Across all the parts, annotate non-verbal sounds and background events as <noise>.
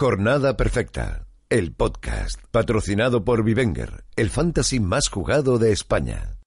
Jornada Perfecta, el podcast patrocinado por Vivenger, el fantasy más jugado de España.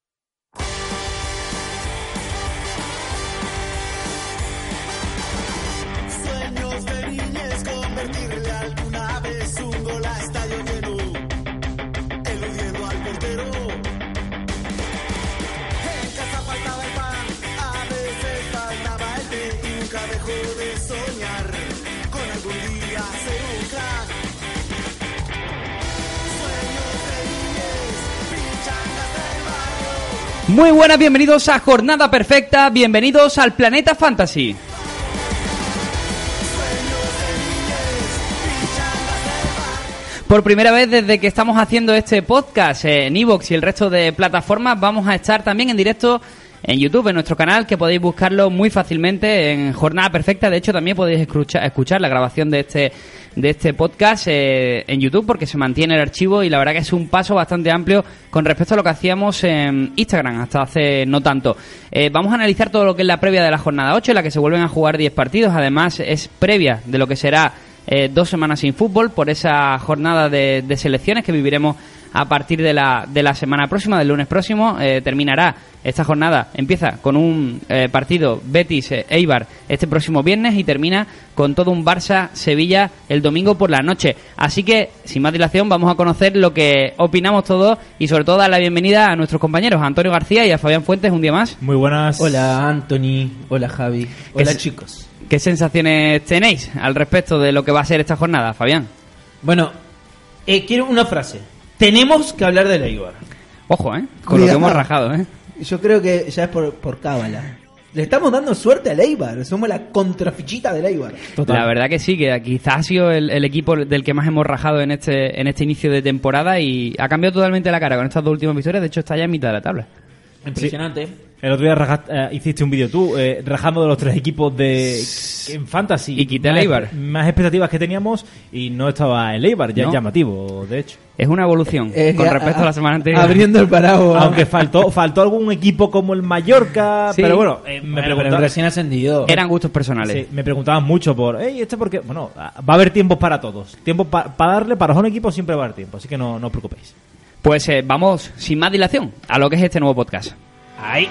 Muy buenas, bienvenidos a Jornada Perfecta, bienvenidos al Planeta Fantasy. Por primera vez desde que estamos haciendo este podcast en Evox y el resto de plataformas, vamos a estar también en directo en YouTube, en nuestro canal, que podéis buscarlo muy fácilmente en Jornada Perfecta. De hecho, también podéis escuchar, escuchar la grabación de este, de este podcast eh, en YouTube porque se mantiene el archivo y la verdad que es un paso bastante amplio con respecto a lo que hacíamos en Instagram hasta hace no tanto. Eh, vamos a analizar todo lo que es la previa de la jornada 8, en la que se vuelven a jugar 10 partidos. Además, es previa de lo que será eh, dos semanas sin fútbol por esa jornada de, de selecciones que viviremos a partir de la, de la semana próxima, del lunes próximo. Eh, terminará esta jornada, empieza con un eh, partido Betis-Eibar este próximo viernes y termina con todo un Barça-Sevilla el domingo por la noche. Así que, sin más dilación, vamos a conocer lo que opinamos todos y sobre todo dar la bienvenida a nuestros compañeros, a Antonio García y a Fabián Fuentes un día más. Muy buenas. Hola Anthony, hola Javi, hola chicos. ¿Qué sensaciones tenéis al respecto de lo que va a ser esta jornada, Fabián? Bueno, eh, quiero una frase. Tenemos que hablar del Eibar. Ojo, ¿eh? Con lo que hemos rajado, ¿eh? Yo creo que ya es por, por cábala. Le estamos dando suerte al Eibar. Somos la contrafichita del Eibar. La verdad que sí, que quizás ha sido el, el equipo del que más hemos rajado en este, en este inicio de temporada y ha cambiado totalmente la cara con estas dos últimas victorias. De hecho, está ya en mitad de la tabla. Impresionante. El otro día eh, hiciste un vídeo tú, eh, rajando de los tres equipos de en Fantasy. Y quité Más- Eibar. Más expectativas que teníamos y no estaba el Eibar, ya No. es llamativo, de hecho. Es una evolución Eh, con respecto a, a- la semana anterior. Abriendo el paraguas. Aunque faltó faltó algún equipo como el Mallorca, Sí. pero bueno, eh, me Bueno, pero preguntaban recién ascendido. Eran gustos personales. Sí, me preguntaban mucho por, hey, este porque, bueno, va a haber tiempos para todos. Tiempo para darle, para los equipos siempre va a haber tiempo, así que no, no os preocupéis. Pues eh, vamos, sin más dilación, a lo que es este nuevo podcast. Ahí.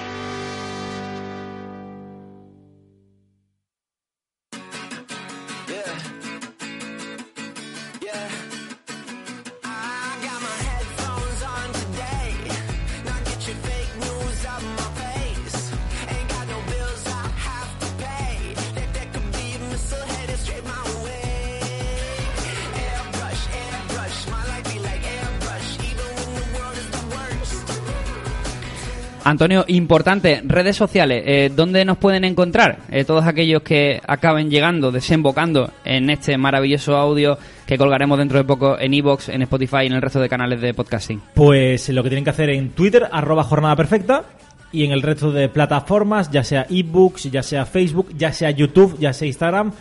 Antonio, importante, redes sociales, eh, ¿dónde nos pueden encontrar? Eh, todos aquellos que acaben llegando, desembocando en este maravilloso audio que colgaremos dentro de poco en Evox, en Spotify y en el resto de canales de podcasting. Pues lo que tienen que hacer en Twitter, arroba jornada perfecta, y en el resto de plataformas, ya sea ebooks, ya sea Facebook, ya sea YouTube, ya sea Instagram,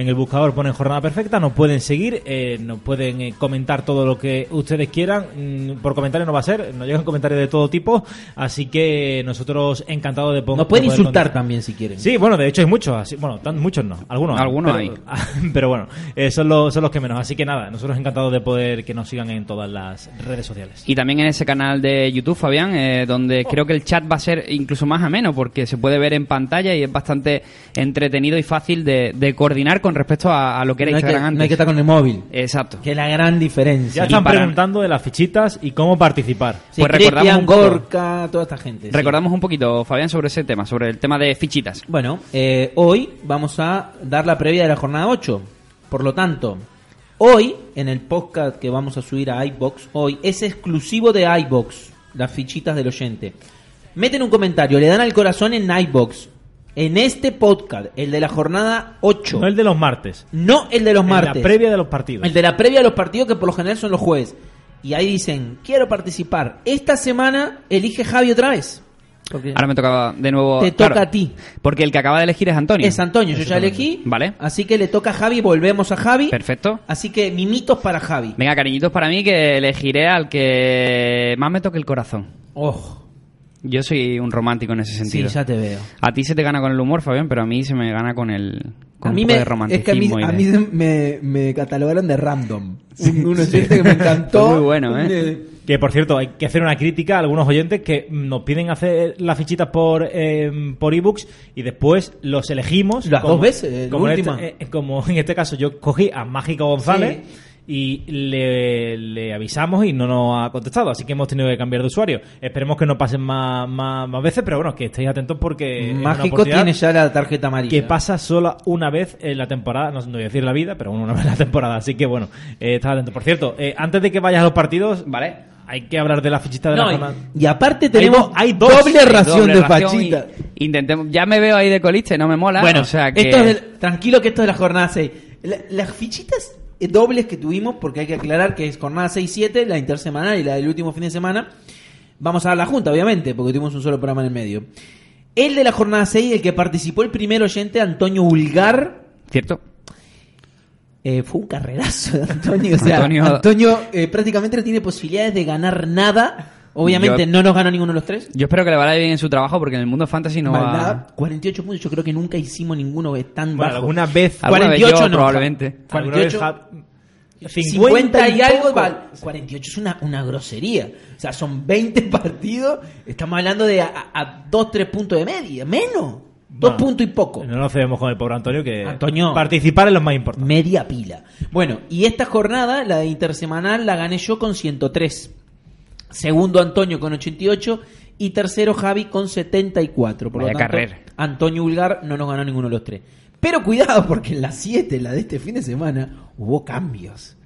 en el buscador ponen jornada perfecta, nos pueden seguir, eh, nos pueden eh, comentar todo lo que ustedes quieran, Mm, por comentario no va a ser, nos llegan comentarios de todo tipo, así que nosotros encantados de, pon- Nos pueden insultar también si quieren. Sí, bueno, de hecho hay muchos, así, bueno, tan, muchos no, algunos, hay, Algunos pero, <laughs> pero bueno, eh, son, los, son los que menos, así que nada, nosotros encantados de poder que nos sigan en todas las redes sociales. Y también en ese canal de YouTube, Fabián, eh, donde creo que el chat va a ser incluso más ameno, porque se puede ver en pantalla y es bastante entretenido y fácil de, de coordinar con respecto a, a lo que era no, hay que, Instagram antes. no hay que estar con el móvil. Exacto. Que es la gran diferencia. Ya están para- preguntando de las fichitas y cómo participar. Sí, Pues recordamos un Gorka, toda esta gente. sí. Recordamos un poquito, Fabián, sobre ese tema, sobre el tema de fichitas. Bueno, eh, hoy vamos a dar la previa de la jornada 8. Por lo tanto, hoy, en el podcast que vamos a subir a iBox, hoy es exclusivo de iBox, las fichitas del oyente. Meten un comentario, le dan al corazón en iBox. En este podcast, el de la jornada 8, No el de los martes. no el de los martes, La previa de los partidos. el de la previa a los partidos que por lo general son los jueves. Y ahí dicen, quiero participar. Esta semana elige Javi otra vez. Porque Ahora me tocaba de nuevo. te toca claro, a ti. Porque el que acaba de elegir es Antonio. Es Antonio, yo ya elegí. Vale. Así que le toca a Javi, volvemos a Javi. Perfecto. Así que mimitos para Javi. Venga, cariñitos para mí que elegiré al que más me toque el corazón. Oh, Yo soy un romántico en ese sí, sentido. ya te veo. A ti se te gana con el humor, Fabián, pero a mí se me gana con el con a un mí poco me, de es romanticismo. que a mí, y a de- mí se- me, me catalogaron de random. Un, un oyente que me <laughs> encantó. Fue muy bueno, ¿eh? Que por cierto, hay que hacer una crítica a algunos oyentes que nos piden hacer las fichitas por eh, por ebooks y después los elegimos. Las dos veces, la como, en última. este, eh, como en este caso yo cogí a Mágico González y le, le avisamos y no nos ha contestado, así que hemos tenido que cambiar de usuario. Esperemos que no pasen más, más, más veces, pero bueno, que estéis atentos porque Mágico tiene ya la tarjeta amarilla. que pasa solo una vez en la temporada, no, no voy a decir la vida, pero una vez en la temporada, así que bueno, eh, estad atento. Por cierto, eh, antes de que vayas a los partidos, Vale. hay que hablar de la fichita de No, la jornada. y, aparte tenemos Hay do- hay dos. doble Hay ración doble de ración fachita. y- intentemos, ya me veo ahí de coliste, no me mola. Bueno, o sea que esto es del- tranquilo que esto es la jornada 6. La- las fichitas dobles que tuvimos, porque hay que aclarar que es jornada 6-7, la intersemanal y la del último fin de semana, vamos a dar la junta, obviamente, porque tuvimos un solo programa en el medio. El de la jornada 6, el que participó el primer oyente, Antonio Ulgar, cierto. eh, fue un carrerazo de Antonio. O sea, Antonio- Antonio, eh, prácticamente no tiene posibilidades de ganar nada. Obviamente Yo- no nos ganó ninguno de los tres. Yo espero que le vaya bien en su trabajo porque en el mundo fantasy no Maldad, va 48 puntos, yo creo que nunca hicimos ninguno que tan Bueno, bajo. alguna vez, Alguna vez 48 yo, no, probablemente. alguna vez 48, ja- 50 y algo, poco. va- 48 es una, una grosería. O sea, son 20 <laughs> partidos, estamos hablando de a, 2, 3 puntos de media, menos. Dos Bueno, puntos y poco. No nos cedemos con el pobre Antonio, que Antonio. participar es lo más importante. Media pila. Bueno, y esta jornada, la de intersemanal, la gané yo con 103. Segundo Antonio con 88 y tercero Javi con 74. Por Vaya lo tanto, carrera. Antonio Ulgar no nos ganó ninguno de los tres. Pero cuidado porque en la 7, la de este fin de semana, hubo cambios.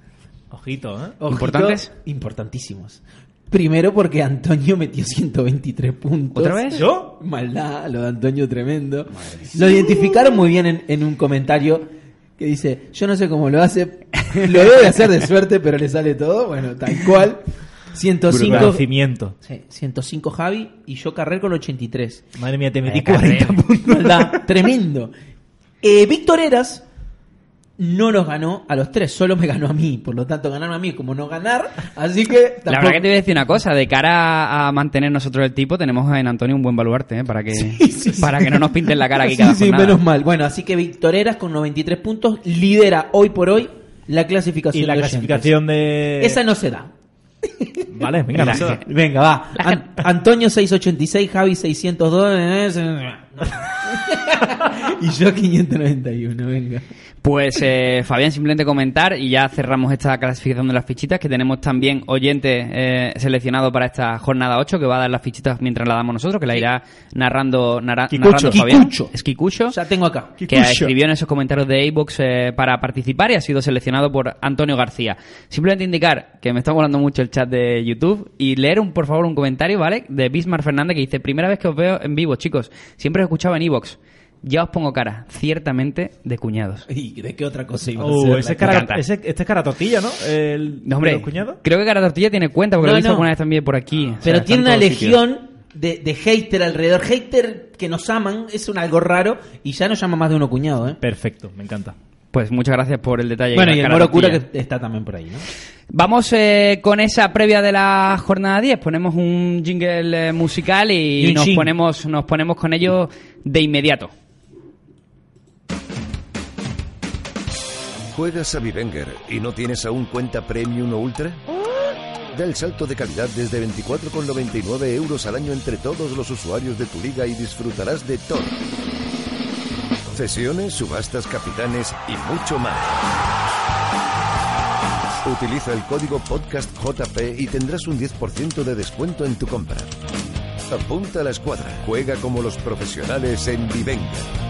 Ojito, ¿eh? Ojito, ¿Importantes? Importantísimos. Primero porque Antonio metió 123 puntos. ¿Otra vez? ¿Yo? Maldad, lo de Antonio tremendo. Lo identificaron muy bien en, en un comentario que dice, yo no sé cómo lo hace, lo debe hacer de suerte, pero le sale todo. Bueno, tal cual. 105, Conocimiento. sí, 105 Javi y yo Carrer con 83. Madre mía, te metí Vaya 40 carrera. puntos. Tremendo. Eh, Víctor Eras no nos ganó a los tres, solo me ganó a mí. Por lo tanto, ganarme a mí como no ganar. Así que. La tampoco- verdad que te voy a decir una cosa, de cara a mantener nosotros el tipo, tenemos en Antonio un buen baluarte, ¿eh? para que para que no nos pinten la cara aquí Sí, cada sí, jornada. menos mal. Bueno, así que Víctor Eras con 93 puntos lidera hoy por hoy la clasificación. Y la de clasificación de... Esa no se da. <laughs> Vale, venga, La gente- Venga, va. An- Antonio 686, Javi 602 <laughs> y yo 591, venga. Pues eh, Fabián, simplemente comentar y ya cerramos esta clasificación de las fichitas, que tenemos también oyente eh, seleccionado para esta jornada 8, que va a dar las fichitas mientras la damos nosotros, que la irá narrando, Kikucho. narrando Fabián. Kikucho. Es Kikucho. Ya tengo acá. que Kikucho. escribió en esos comentarios de iBox para participar y ha sido seleccionado por Antonio García. Simplemente indicar que me está volando mucho el chat de YouTube y leer un, por favor un comentario, ¿vale? De Bismarck Fernández que dice, primera vez que os veo en vivo, chicos. Siempre os escuchaba en iBox. Ya os pongo cara, ciertamente de cuñados. <laughs> ¿Y de qué otra cosa iba a Uh, ese cara, ese, este es cara tortilla, ¿no? El, No, hombre, de los cuñados. creo que Cara Tortilla tiene cuenta porque No, lo he visto no. alguna vez también por aquí. O sea, Pero tiene en una legión de, de hater alrededor. Hater que nos aman, es un algo raro y ya nos llama más de uno cuñado, ¿eh? Perfecto, me encanta. Pues muchas gracias por el detalle. Bueno, y el Moro Cura que está también por ahí, ¿no? Vamos eh, con esa previa de la jornada 10. Ponemos un jingle eh, musical y, nos chin. ponemos, nos ponemos con ello de inmediato. ¿Juegas a Vivenger y no tienes aún cuenta Premium o Ultra? Da el salto de calidad desde 24,99 euros al año entre todos los usuarios de tu liga y disfrutarás de todo. Cesiones, subastas, capitanes y mucho más. Utiliza el código PODCASTJP y tendrás un 10% de descuento en tu compra. Apunta a la escuadra. Juega como los profesionales en Vivenger.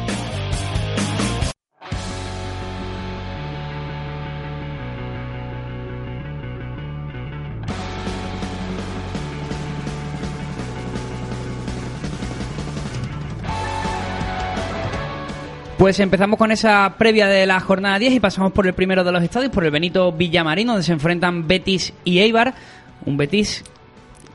Pues empezamos con esa previa de la jornada 10 y pasamos por el primero de los estadios, por el Benito Villamarín, donde se enfrentan Betis y Eibar. Un Betis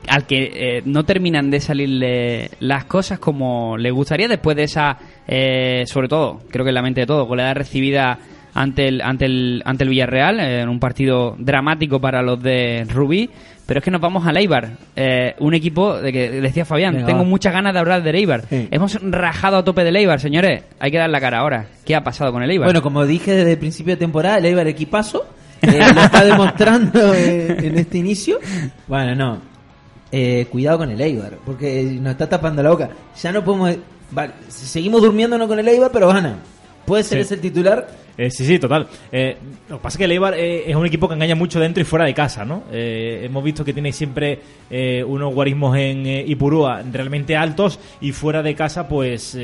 al que eh, no terminan de salirle las cosas como le gustaría después de esa, eh, sobre todo, creo que en la mente de todo, goleada recibida ante el, ante el, ante el Villarreal, eh, en un partido dramático para los de Rubí. Pero es que nos vamos al Eibar, eh, un equipo de que decía Fabián, Venga, tengo va. muchas ganas de hablar del Eibar. Sí. Hemos rajado a tope del Eibar, señores. Hay que dar la cara ahora. ¿Qué ha pasado con el Eibar? Bueno, como dije desde el principio de temporada, el Eibar equipazo eh, lo está <laughs> demostrando eh, en este inicio. Bueno, no. Eh, cuidado con el Eibar, porque nos está tapando la boca. Ya no podemos. Vale, seguimos durmiéndonos con el Eibar, pero gana. ¿Puede ser Sí. ese el titular? Eh, sí, sí, total. Eh, lo que pasa es que el Eibar eh, es un equipo que engaña mucho dentro y fuera de casa, ¿no? Hemos visto que tiene siempre unos guarismos en Ipurúa realmente altos y fuera de casa, pues...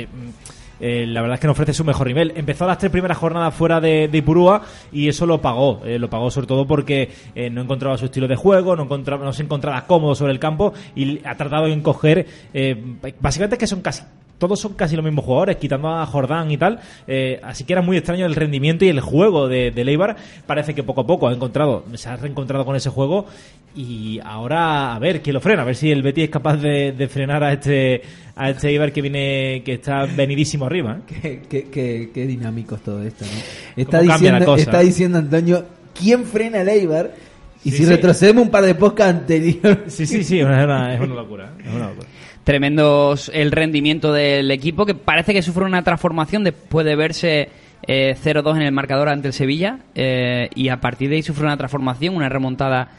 eh, la verdad es que no ofrece su mejor nivel. Empezó las tres primeras jornadas fuera de, de Ipurúa y eso lo pagó. eh, lo pagó sobre todo porque eh, no encontraba su estilo de juego, no, encontraba, no se encontraba cómodo sobre el campo y ha tratado de encoger. básicamente es que son casi todos son casi los mismos jugadores, quitando a Jordán y tal. eh, así que era muy extraño el rendimiento y el juego de, de Leibar. Parece que poco a poco ha encontrado, se ha reencontrado con ese juego. Y ahora a ver quién lo frena, a ver si el Betis es capaz de, de frenar a este a este Eibar que viene que está venidísimo arriba. ¿eh? Qué, qué- qué- qué dinámico es todo esto, ¿no? Está ¿Cómo cambia la diciendo, está diciendo Antonio, ¿quién frena el Eibar? Y Sí, si sí. retrocedemos un par de podcasts anteriores. Sí, sí, sí, es una, es una locura. Es una locura. Tremendos el rendimiento del equipo que parece que sufre una transformación después de verse eh, 0-2 en el marcador ante el Sevilla eh, y a partir de ahí sufre una transformación, una remontada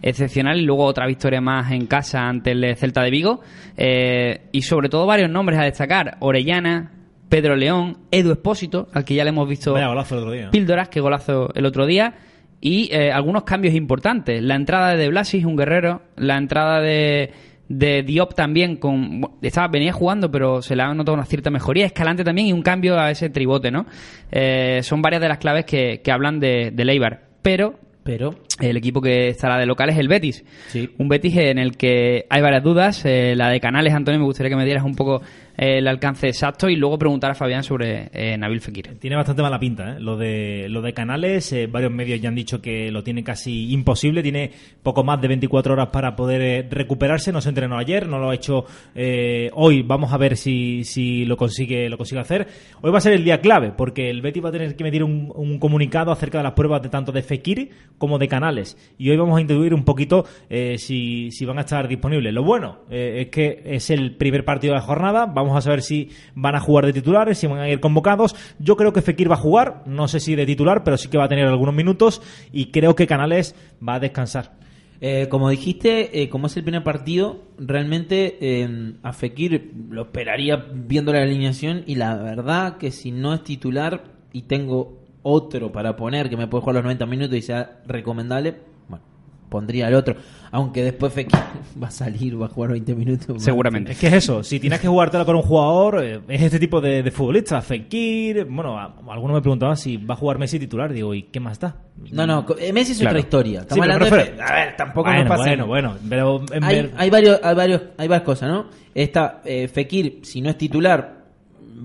excepcional y luego otra victoria más en casa ante el Celta de Vigo eh, y sobre todo varios nombres a destacar Orellana, Pedro León, Edu Espósito, al que ya le hemos visto Vaya golazo el otro día. píldoras, que golazo el otro día. Y eh, algunos cambios importantes. La entrada de Blasis, un guerrero. La entrada de, de Diop también. con estaba Venía jugando, pero se le ha notado una cierta mejoría. Escalante también y un cambio a ese tribote, ¿no? Eh, son varias de las claves que, que hablan de, de Leibar. Pero Pero, el equipo que estará de local es el Betis. Sí. Un Betis en el que hay varias dudas. Eh, la de Canales, Antonio, me gustaría que me dieras un poco el alcance exacto y luego preguntar a Fabián sobre eh, Nabil Fekir. Tiene bastante mala pinta, ¿eh? Lo de, lo de Canales, eh, varios medios ya han dicho que lo tiene casi imposible, tiene poco más de 24 horas para poder eh, recuperarse, no se entrenó ayer, no lo ha hecho eh, hoy, vamos a ver si, si lo consigue lo consigue hacer. Hoy va a ser el día clave, porque el Betis va a tener que emitir un, un comunicado acerca de las pruebas de tanto de Fekir como de Canales, y hoy vamos a introducir un poquito si, si van a estar disponibles. Lo bueno es que es el primer partido de la jornada, a saber si van a jugar de titulares, si van a ir convocados. Yo creo que Fekir va a jugar, no sé si de titular, pero sí que va a tener algunos minutos y creo que Canales va a descansar. eh, como dijiste, eh, como es el primer partido, realmente eh, a Fekir lo esperaría viendo la alineación. Y la verdad que si no es titular y tengo otro para poner que me puede jugar los 90 minutos y sea recomendable, pondría el otro. Aunque después Fekir <laughs> va a salir, va a jugar 20 minutos. Seguramente. Es que es eso, si tienes que jugártela con un jugador, eh, es este tipo de, de futbolista, Fekir, bueno, a- algunos me preguntaban si va a jugar Messi titular, digo, ¿y qué más da? No, no, eh, Messi es Claro. otra historia. Estamos hablando de A ver, tampoco bueno, nos pasa. bueno, bueno, pero en hay, ver- hay varios, hay varios, hay varias cosas, ¿no? Está eh, Fekir, si no es titular,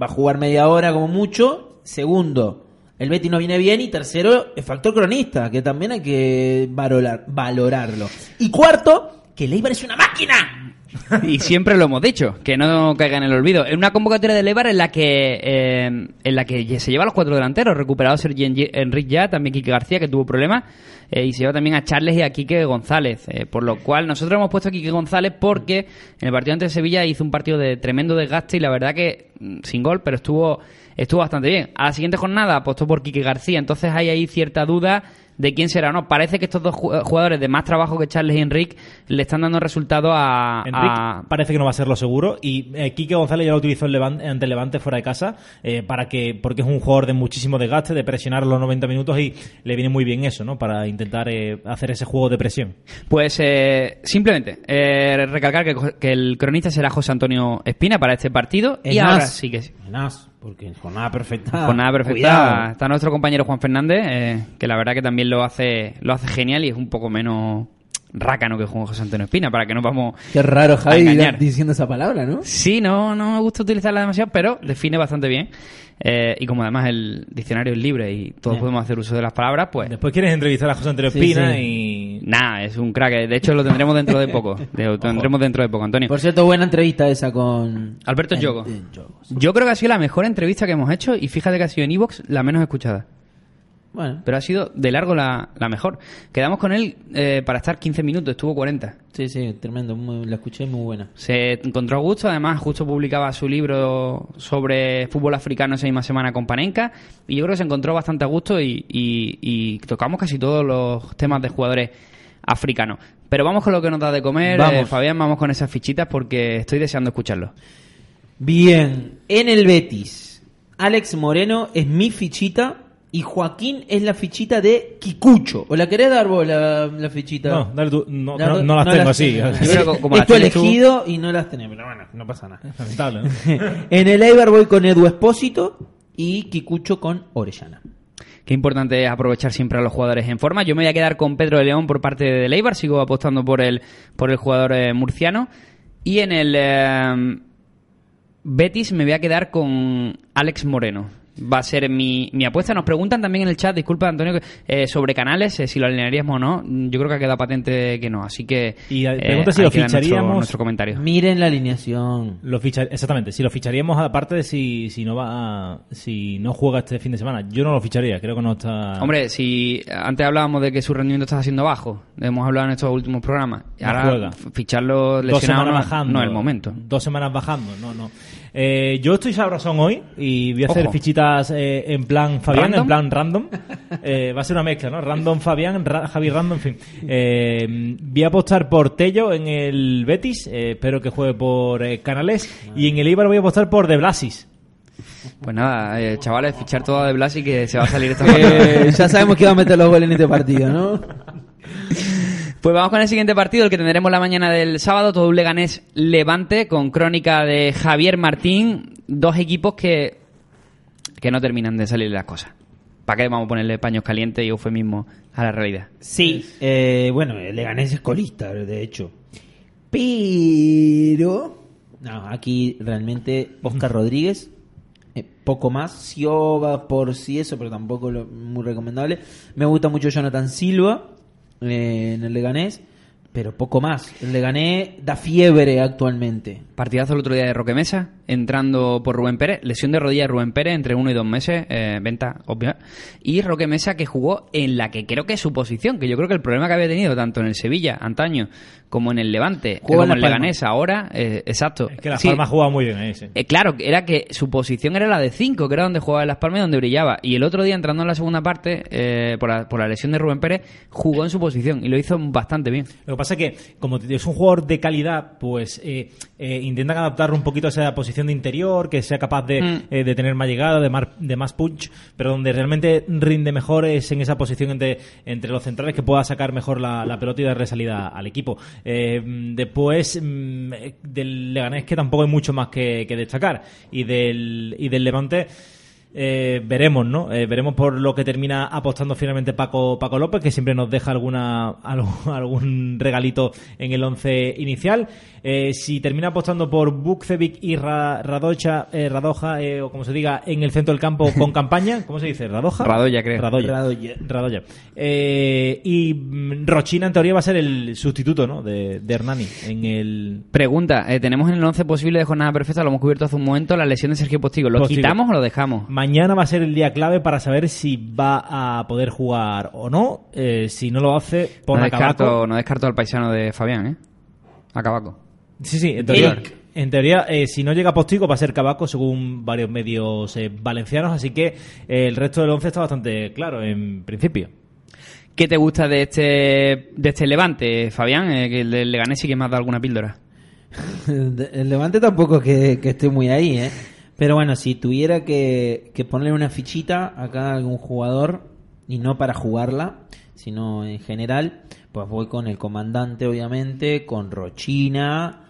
va a jugar media hora como mucho. Segundo, el Betis no viene bien. Y tercero, el factor cronista, que también hay que valorar, valorarlo. Y cuarto, que Leibar es una máquina. Y siempre lo hemos dicho, que no caiga en el olvido. En una convocatoria de Leibar en la que eh, en la que se lleva los cuatro delanteros, recuperado Sergi Enri- Enrique ya, también Quique García, que tuvo problemas, eh, y se lleva también a Charles y a Quique González. eh, por lo cual, nosotros hemos puesto a Quique González porque en el partido ante Sevilla hizo un partido de tremendo desgaste y la verdad que mm, sin gol, pero estuvo estuvo bastante bien. A la siguiente jornada apostó por Quique García, entonces hay ahí cierta duda de quién será o no. Parece que estos dos ju- jugadores de más trabajo que Charles y Enrique le están dando resultado a, Enrique a- parece que no va a ser lo seguro y eh, Quique González ya lo utilizó en Levante- ante Levante fuera de casa eh, para que porque es un jugador de muchísimo desgaste de presionar los 90 minutos y le viene muy bien eso no para intentar eh, hacer ese juego de presión Pues eh, simplemente eh, recalcar que, que el cronista será José Antonio Espina para este partido y ahora sí que sí. Porque en jornada perfecta. Con nada perfecta cuidado. está nuestro compañero Juan Fernández, eh, que la verdad que también lo hace lo hace genial y es un poco menos rácano que jugó José Antonio Espina, para que no vamos Qué raro, a Javi, engañar. diciendo esa palabra, ¿no? Sí, no, no me gusta utilizarla demasiado, pero define bastante bien. Eh, y como además el diccionario es libre y todos podemos hacer uso de las palabras, pues Después quieres entrevistar a José Antonio Espina sí. y... nada, es un crack. De hecho, lo tendremos dentro de poco. <laughs> Lo tendremos dentro de poco, Antonio. Por cierto, buena entrevista esa con... Alberto Yogo. Yo creo que ha sido la mejor entrevista que hemos hecho y fíjate que ha sido en Evox la menos escuchada. Bueno, Pero ha sido de largo la, la mejor. Quedamos con él eh, para estar 15 minutos, estuvo 40. sí, sí, tremendo. muy- la escuché muy buena. Se encontró a gusto, además justo publicaba su libro sobre fútbol africano esa misma semana con Panenka y yo creo que se encontró bastante a gusto y, y- y tocamos casi todos los temas de jugadores africanos. Pero vamos con lo que nos da de comer, Vamos. eh, Fabián, vamos con esas fichitas porque estoy deseando escucharlo. Bien, en el Betis, Alex Moreno es mi fichita y Joaquín es la fichita de Kikucho. ¿O la querés dar vos la, la fichita? No, dale tú. No, La- no- no las tengo así. es las tu tienes tú- elegido y no las tenés, pero bueno, no pasa nada. Lamentable, ¿no? <laughs> en el Eibar voy con Edu Espósito y Kikucho con Orellana. Qué importante es aprovechar siempre a los jugadores en forma. Yo me voy a quedar con Pedro de León por parte de Leibar, sigo apostando por el, por el jugador eh, murciano. Y en el eh, Betis me voy a quedar con Alex Moreno. Va a ser mi, mi apuesta. Nos preguntan también en el chat, disculpa Antonio, eh, sobre canales, eh, si lo alinearíamos o no. Yo creo que ha quedado patente que no. Así que. Y, eh, eh, pregunta si lo nuestro- ficharíamos- Nuestro, comentario. Miren la alineación. Lo fichar- exactamente, si lo ficharíamos aparte de si, si no va a- si no juega este fin de semana. Yo no lo ficharía, creo que no está. Hombre, si antes hablábamos de que su rendimiento está siendo bajo, hemos hablado en estos últimos programas, No ahora juega. f- ficharlo dos lesionado semanas no, bajando. no es el momento. Dos semanas bajando, no, no. Eh, yo estoy sabrosón hoy y voy a hacer Ojo. fichitas eh, en plan Fabián, ¿Random? en plan random. Eh, va a ser una mezcla, ¿no? Random Fabián, Ra- Javi Random, en fin. Eh, voy a apostar por Tello en el Betis, eh, espero que juegue por eh, Canales. Y en el Eibar voy a apostar por De Blasis. Pues nada, eh, chavales, fichar todo de Blas y que se va a salir <laughs> esta Eh, ya sabemos que va a meter los goles en este partido, ¿no? <laughs> Pues vamos con el siguiente partido, el que tendremos la mañana del sábado, todo un Leganés Levante, con crónica de Javier Martín, dos equipos que, que no terminan de salir las cosas. ¿Para qué vamos a ponerle paños calientes y eufemismo a la realidad? Sí, eh, bueno, el Leganés es colista, de hecho. Pero... No, aquí realmente Oscar Rodríguez, eh, poco más. Sioba por sí eso, pero tampoco lo- muy recomendable. Me gusta mucho Jonathan Silva eh, en el Leganés, pero poco más. El Leganés da fiebre actualmente. Partidazo el otro día de Roque Mesa, entrando por Rubén Pérez, lesión de rodilla de Rubén Pérez entre uno y dos meses, eh, venta obvia. Y Roque Mesa que jugó en la que creo que es su posición, que yo creo que el problema que había tenido tanto en el Sevilla antaño como en el Levante, como La en el. Leganés ahora, eh, exacto. Es que la Sí, Palma juega muy bien ahí, sí. eh, claro, era que su posición era la de 5, que era donde jugaba Las Palmas y donde brillaba. Y el otro día, entrando en la segunda parte, eh, por, la, por la lesión de Rubén Pérez, jugó en su posición y lo hizo bastante bien. Lo que pasa es que, como es un jugador de calidad, pues eh, eh, intentan adaptar un poquito a esa posición de interior, que sea capaz de, Mm. eh, de tener más llegada, de más, de más punch, pero donde realmente rinde mejor es en esa posición entre, entre los centrales que pueda sacar mejor la, la pelota y darle salida al equipo. Eh, después, mm, del Leganés que tampoco hay mucho más que, que destacar. Y del, y del Levante. Eh, veremos, ¿no? Eh, veremos por lo que termina apostando finalmente Paco, Paco López, que siempre nos deja alguna <laughs> algún regalito en el once inicial. Eh, si termina apostando por Bukcevic y Ra- Radocha, eh, Radoja, eh, o como se diga, en el centro del campo <laughs> con campaña, ¿cómo se dice? ¿Radoja? Radoya, creo. Radoya. Radoya. Radoya. Eh, y mm, Rochina, en teoría, va a ser el sustituto, ¿no? De, de Hernani en el... Pregunta, eh, tenemos en el 11 posible de jornada perfecta, lo hemos cubierto hace un momento, la lesión de Sergio Postigo. ¿Lo Postigo. quitamos o lo dejamos? Mañana va a ser el día clave para saber si va a poder jugar o no. Eh, si no lo hace, pon no, a Cabaco. descarto, no descarto al paisano de Fabián, ¿eh? A Cabaco. Sí, sí, en teoría, en teoría eh, si no llega Postigo va a ser Cabaco según varios medios eh, valencianos, así que eh, el resto del once está bastante claro en principio. ¿Qué te gusta de este de este Levante, Fabián? Eh, que el del Leganés sí que me ha dado alguna píldora. <laughs> El Levante tampoco es que, que esté muy ahí, ¿eh? Pero bueno, si tuviera que, que ponerle una fichita acá a algún jugador, y no para jugarla, sino en general, pues voy con el comandante, obviamente, con Rochina,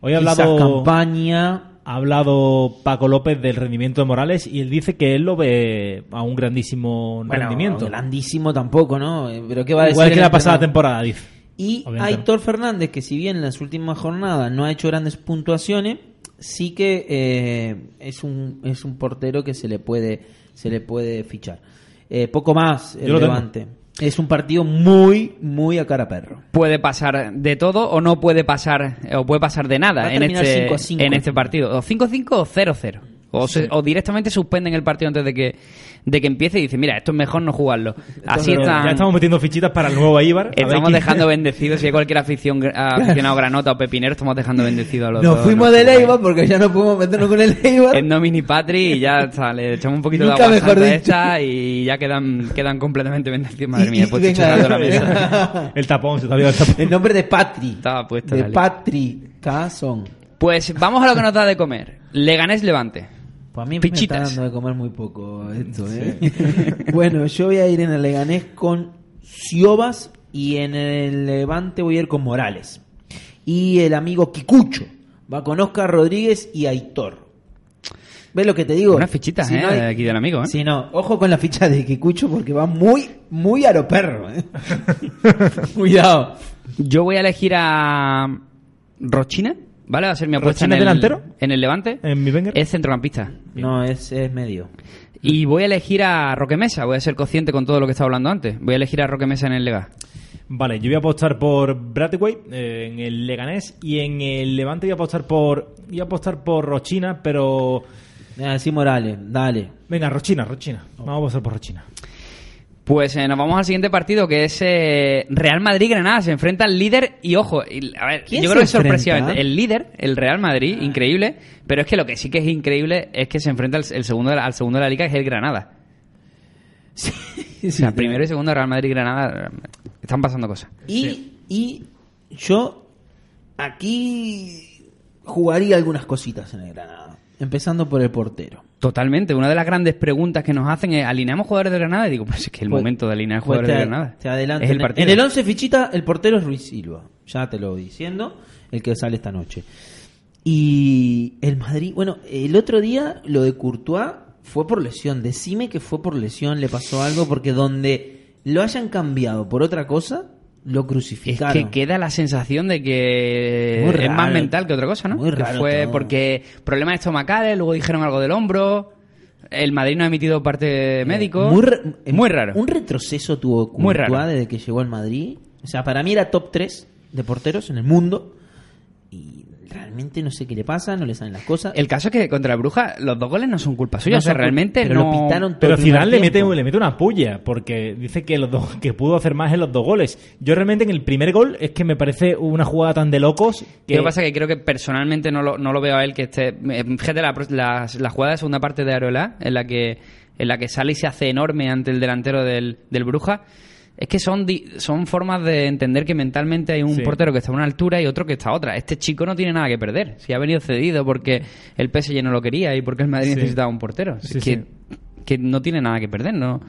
Hoy ha hablado, Campaña. ha hablado Paco López del rendimiento de Morales y él dice que él lo ve a un grandísimo Bueno, rendimiento. grandísimo tampoco, ¿no? Eh, Pero ¿qué va a decir? Igual que la pasada temporada, dice. Y Obviamente. Aitor Fernández, que si bien en las últimas jornadas no ha hecho grandes puntuaciones, sí que eh, es un es un portero que se le puede se le puede fichar. Eh, poco más el tengo. Levante. Es un partido muy muy a cara a perro. Puede pasar de todo o no puede pasar o puede pasar de nada en este 5 a 5 en este partido. O 5-5 o 0-0. O, se- o directamente suspenden el partido antes de que de que empiece y dicen, mira, esto es mejor no jugarlo. Así están Ya estamos metiendo fichitas para el nuevo Eibar. Estamos dejando bendecidos, si hay cualquier afición, <laughs> aficionado granota o pepinero, estamos dejando bendecidos a los Nos dos, fuimos ¿no? del Eibar porque ya no pudimos meternos con el Eibar. En Nomini Patri y ya está, le echamos un poquito Nunca de agua santa esta y ya quedan, quedan completamente bendecidos. Madre mía, chorrando la mesa. <laughs> El tapón, se te ha el tapón. El nombre de Patri. Estaba puesto, De. Patri Cazón. Pues vamos a lo que nos da de comer. Leganés Levante. Pues a mí me Fichitas. está dando de comer muy poco esto, ¿eh? <laughs> bueno, yo voy a ir en el Leganés con Ciobas y en el Levante voy a ir con Morales. Y el amigo Kikucho va con Oscar Rodríguez y Aitor. ¿Ves lo que te digo? Unas fichitas, Si ¿eh? no hay- Aquí del amigo, ¿eh? Si no, ojo con la ficha de Kikucho porque va muy, muy a lo perro, ¿eh? <laughs> <laughs> Cuidado. Yo voy a elegir a Rochina, ¿vale? Va a ser mi apuesta en ¿Rochina el, delantero? en el Levante. ¿En mi Wenger? Es centrocampista. No, es, es medio. Y voy a elegir a Roque Mesa, voy a ser consciente con todo lo que estaba hablando antes. Voy a elegir a Roque Mesa en el Lega. Vale, yo voy a apostar por Bradway eh, en el Leganés y en el Levante voy a apostar por voy a apostar por Rochina, pero Venga, sí, Morales, dale. venga, Rochina, Rochina. Vamos a apostar por Rochina. Pues eh, nos vamos al siguiente partido que es eh, Real Madrid-Granada. Se enfrenta el líder y ojo, y, a ver, ¿Quién yo creo que es sorpresivamente el líder, el Real Madrid, increíble. Pero es que lo que sí que es increíble es que se enfrenta al, el segundo de la- al segundo de la liga, que es el Granada. <laughs> O sea, primero y segundo Real Madrid-Granada están pasando cosas. Y, y yo aquí jugaría algunas cositas en el Granada. Empezando por el portero. Totalmente. Una de las grandes preguntas que nos hacen es, ¿alineamos jugadores de Granada? Y digo, pues es que el Pues- momento de alinear Pues jugadores te, de Granada. te adelanto. Es el partido. En el 11 fichita, el portero es Ruiz Silva. Ya te lo voy diciendo. El que sale esta noche. Y el Madrid, bueno, el otro día lo de Courtois fue por lesión. Decime que fue por lesión, le pasó algo, porque donde lo hayan cambiado por otra cosa, lo Es crucificaron. que queda la sensación de que es más mental que otra cosa, ¿no? Muy Que raro fue todo. porque problemas estomacales, luego dijeron algo del hombro. El Madrid no ha emitido parte médico. Muy, Muy raro. Un retroceso tuvo Muy raro. desde que llegó al Madrid. O sea, para mí era top 3 de porteros en el mundo. Y realmente no sé qué le pasa, no le salen las cosas. El caso es que contra el Bruja los dos goles no son culpa suya. No o sea, realmente pero no... lo pitaron todo Pero le mete, tiempo. le mete una puya porque dice que los dos que pudo hacer más en los dos goles. Yo realmente en el primer gol es que me parece una jugada tan de locos que Lo que pasa es que creo que personalmente no lo, no lo veo a él que esté. eh, Fíjate la, la, la jugada de segunda parte de Areola, en la que en la que sale y se hace enorme ante el delantero del, del Bruja. Es que son, di- son formas de entender que mentalmente hay un Sí. portero que está a una altura y otro que está a otra. Este chico no tiene nada que perder. Si ha venido cedido porque el PSG no lo quería y porque el Madrid Sí. necesitaba un portero. Sí, es que, sí. que no tiene nada que perder, ¿no?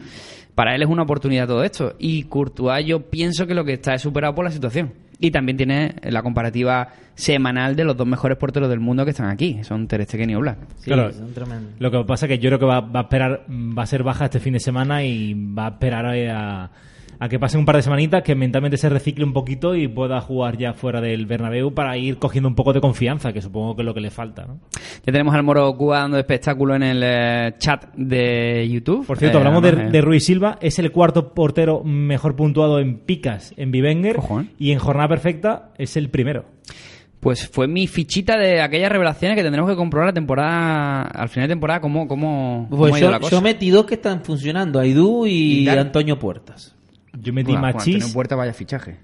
Para él es una oportunidad todo esto. Y Courtois yo pienso que lo que está es superado por la situación. Y también tiene la comparativa semanal de los dos mejores porteros del mundo que están aquí. Son Ter Stegen y Oblak. Sí, Claro. son tremendos. Lo que pasa es que yo creo que va, va a esperar, va a ser baja este fin de semana y va a esperar a, a que pasen un par de semanitas, que mentalmente se recicle un poquito y pueda jugar ya fuera del Bernabéu para ir cogiendo un poco de confianza, que supongo que es lo que le falta. ¿no? Ya tenemos al Moro Cuba dando espectáculo en el eh, chat de YouTube. Por cierto, Eh, hablamos de, eh, de Ruiz Silva, es el cuarto portero mejor puntuado en picas en Bivenger Ojo, ¿eh? y en jornada perfecta es el primero. Pues fue mi fichita de aquellas revelaciones que tendremos que comprobar la temporada, al final de temporada, cómo, cómo, cómo Pues ha ido yo, la cosa. yo metí dos que están funcionando, Aidú y. Antonio Puertas. Yo metí Buah, Juan Antonio Machís, Puerta, vaya fichaje.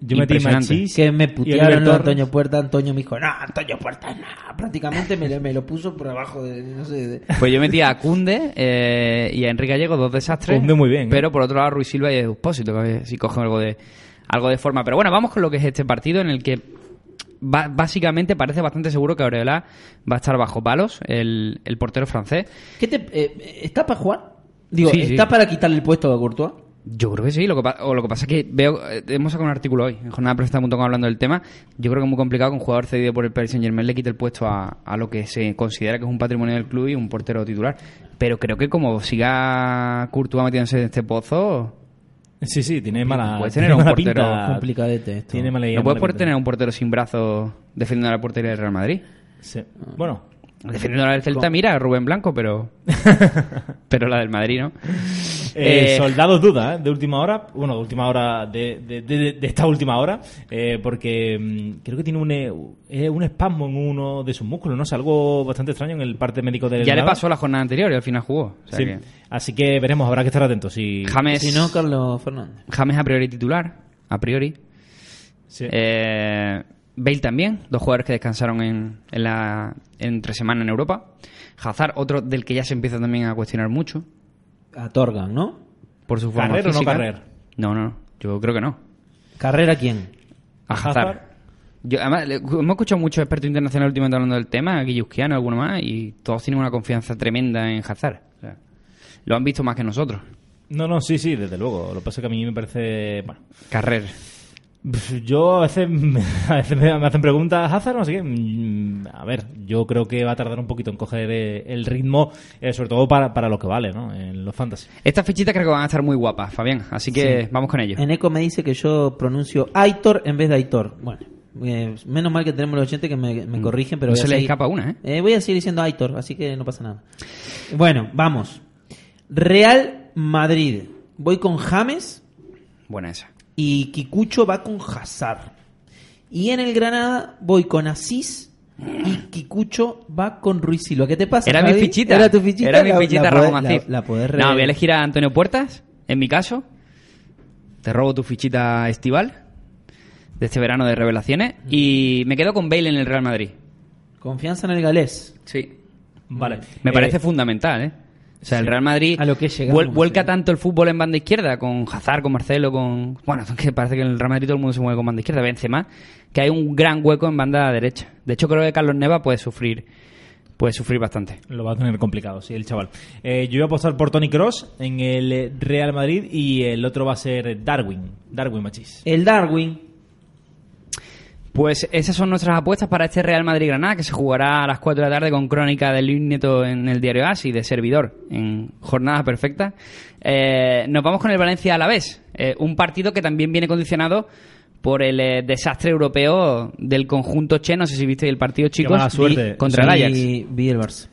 yo metí. Machís Que me putearon a. Antonio Puertas. Antonio me dijo, no, Antonio Puertas, no. Prácticamente me, lo- me lo puso por abajo de, no sé, de- Pues yo metí a Cunde eh, y a Enrique Gallego, dos desastres. Koundé muy bien, ¿eh? Pero por otro lado, Ruiz Silva y Expósito, que a ver si cogen algo de, algo de forma. Pero bueno, vamos con lo que es este partido en el que básicamente parece bastante seguro que Aureola va a estar bajo palos, el, el portero francés. ¿Qué te, eh, ¿Está para jugar? Digo, Sí, sí. ¿está para quitarle el puesto a Courtois? Yo creo que sí, lo que, o lo que pasa es que veo, eh, hemos sacado un artículo hoy en jornadapresta.com hablando del tema. Yo creo que es muy complicado que un jugador cedido por el Paris Saint Germain le quite el puesto a, a lo que se considera que es un patrimonio del club y un portero titular. Pero creo que como siga Courtois metiéndose en este pozo, Sí, sí, tiene mala, puedes tiene tener un mala portero pinta. Complicadete esto. Tiene mala No puedes mala por pinta. tener un portero sin brazos defendiendo la portería del Real Madrid. Sí. Bueno, Defendiendo la del Celta, mira, Rubén Blanco, pero. <laughs> pero la del Madrid, ¿no? Eh, Eh, Soldados duda, ¿eh? de última hora, bueno, de última hora, de, de- de- de esta última hora, eh, porque mm, creo que tiene un, eh, un espasmo en uno de sus músculos, ¿no? Es algo bastante extraño en el parte médico del ya le pasó la jornada anterior y al final jugó. O sea Sí. que Así que veremos, habrá que estar atentos. Si... James, Si no, Carlos Fernández. James a priori titular, a priori. Sí. Eh, Bale también, dos jugadores que descansaron en, en la entre semana en Europa. Hazard, otro del que ya se empieza también a cuestionar mucho A Torgan, ¿no? por su forma ¿Carrer o no. Carrer? No, no, yo creo que no. ¿Carrera quién? A Hazard. Hazard. Yo, además, hemos escuchado muchos expertos internacionales últimamente hablando del tema, Guillusquiano, alguno más, y todos tienen una confianza tremenda en Hazard. O sea, lo han visto más que nosotros. No, no, sí, sí, desde luego. Lo que pasa es que a mí me parece... Bueno, Carrer. Yo a veces, <laughs> me- a veces me, hacen preguntas Hazard, no sé qué. Mm, A ver, yo creo que va a tardar un poquito en coger eh, el ritmo, eh, sobre todo para, para lo que vale, ¿no? En los fantasy. Estas fichitas creo que van a estar muy guapas, Fabián, así que Sí. vamos con ello. Eneco me dice que yo pronuncio Aitor en vez de Aitor. Bueno, eh, menos mal que tenemos los oyentes que me, me corrigen, pero Mm. No voy a se le seguir- escapa una, ¿eh? voy a seguir diciendo Aitor, así que no pasa nada. Bueno, vamos. Real Madrid. Voy con James Buena esa. Y Kikucho va con Hazard. Y en el Granada voy con Asís y Kikucho va con Ruiz Silva. ¿Qué te pasa? Era mi Javi? fichita. Era tu fichita. Era mi fichita, Ramón. La, la podés re- No, voy a elegir a Antonio Puertas, en mi caso. Te robo tu fichita estival de este verano de revelaciones. Y me quedo con Bale en el Real Madrid. Confianza en el galés. Sí. Vale. Me Eh, parece fundamental, ¿eh? O sea, el Real Madrid A lo que llegamos, vuel- vuelca sí. tanto el fútbol en banda izquierda, con Hazard, con Marcelo, con... Bueno, <laughs> que parece que en el Real Madrid todo el mundo se mueve con banda izquierda, Benzema, que hay un gran hueco en banda derecha. De hecho, creo que Carlos Neva puede sufrir puede sufrir bastante. Lo va a tener complicado, sí, el chaval. Eh, yo voy a apostar por Tony Cross en el Real Madrid y el otro va a ser Darwin. Darwin Machis. El Darwin. Pues esas son nuestras apuestas para este Real Madrid-Granada, que se jugará a las 4 de la tarde con crónica de Luis Nieto en el diario AS y de servidor en jornada perfecta. Eh, nos vamos con el Valencia a la vez, un partido que también viene condicionado por el eh, desastre europeo del conjunto Che. No sé si viste el partido, chicos, mala suerte. contra el Ajax. Vi el Barça.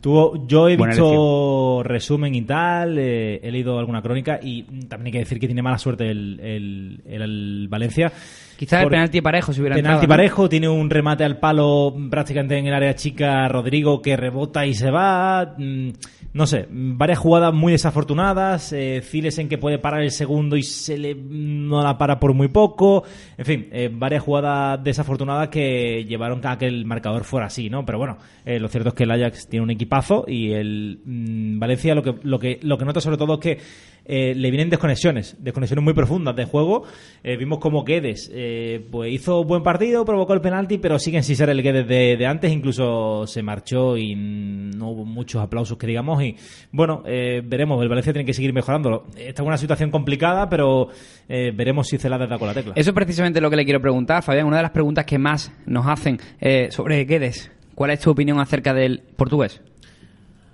Tuvo, yo he Buena visto resumen y tal, eh, he leído alguna crónica y también hay que decir que tiene mala suerte el, el- el- el Valencia. Quizás el penalti parejo si hubiera Penalti entrado, ¿no? parejo, tiene un remate al palo prácticamente en el área chica, Rodrigo que rebota y se va. mm, No sé, varias jugadas muy desafortunadas. Eh, Ciles en que puede parar el segundo y se le no la para por muy poco. En fin, eh, varias jugadas desafortunadas que llevaron a que el marcador fuera así, ¿no? Pero bueno, eh, lo cierto es que el Ajax tiene un equipazo y el mm, Valencia lo que, lo que lo que nota sobre todo es que eh, le vienen desconexiones, desconexiones muy profundas de juego. Eh, vimos como Guedes eh, pues hizo buen partido, provocó el penalti, pero siguen sin ser el Guedes de, antes. Incluso se marchó y no hubo muchos aplausos que digamos. Y bueno, eh, veremos. El Valencia tiene que seguir mejorando. Está en una situación complicada, pero eh, veremos si Celada da con la tecla. Eso es precisamente lo que le quiero preguntar, Fabián. Una de las preguntas que más nos hacen sobre Guedes. ¿Cuál es tu opinión acerca del portugués?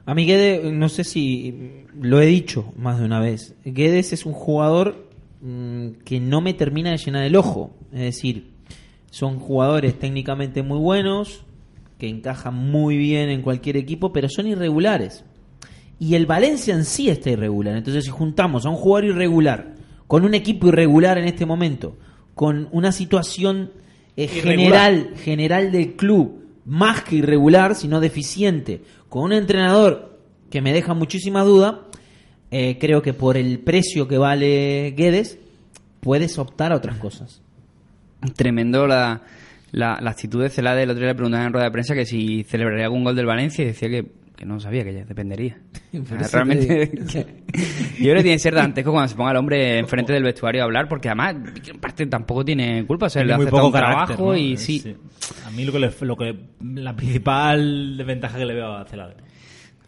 A mí Guedes, no sé si lo he dicho más de una vez. Guedes es un jugador mm, que no me termina de llenar el ojo. Es decir, son jugadores técnicamente muy buenos, que encajan muy bien en cualquier equipo, pero son irregulares. Y el Valencia en sí está irregular. Entonces, si juntamos a un jugador irregular con un equipo irregular en este momento, con una situación eh, general, general del club, más que irregular, sino deficiente, con un entrenador que me deja muchísima duda, eh, creo que por el precio que vale Guedes, puedes optar a otras cosas. Tremendo la, la, actitud de Celade. El otro día le preguntaban en rueda de prensa que si celebraría algún gol del Valencia y decía que, que no sabía, que ya dependería. <laughs> Te realmente, <laughs> digo. yo creo que tiene que ser dantesco cuando se ponga el hombre enfrente del vestuario a hablar, porque además, en parte tampoco tiene culpa. O sea, Tiene le muy hace poco un carácter, trabajo ¿no? y Eh, sí. A mí lo que, le- lo que la principal desventaja que le veo a Celada.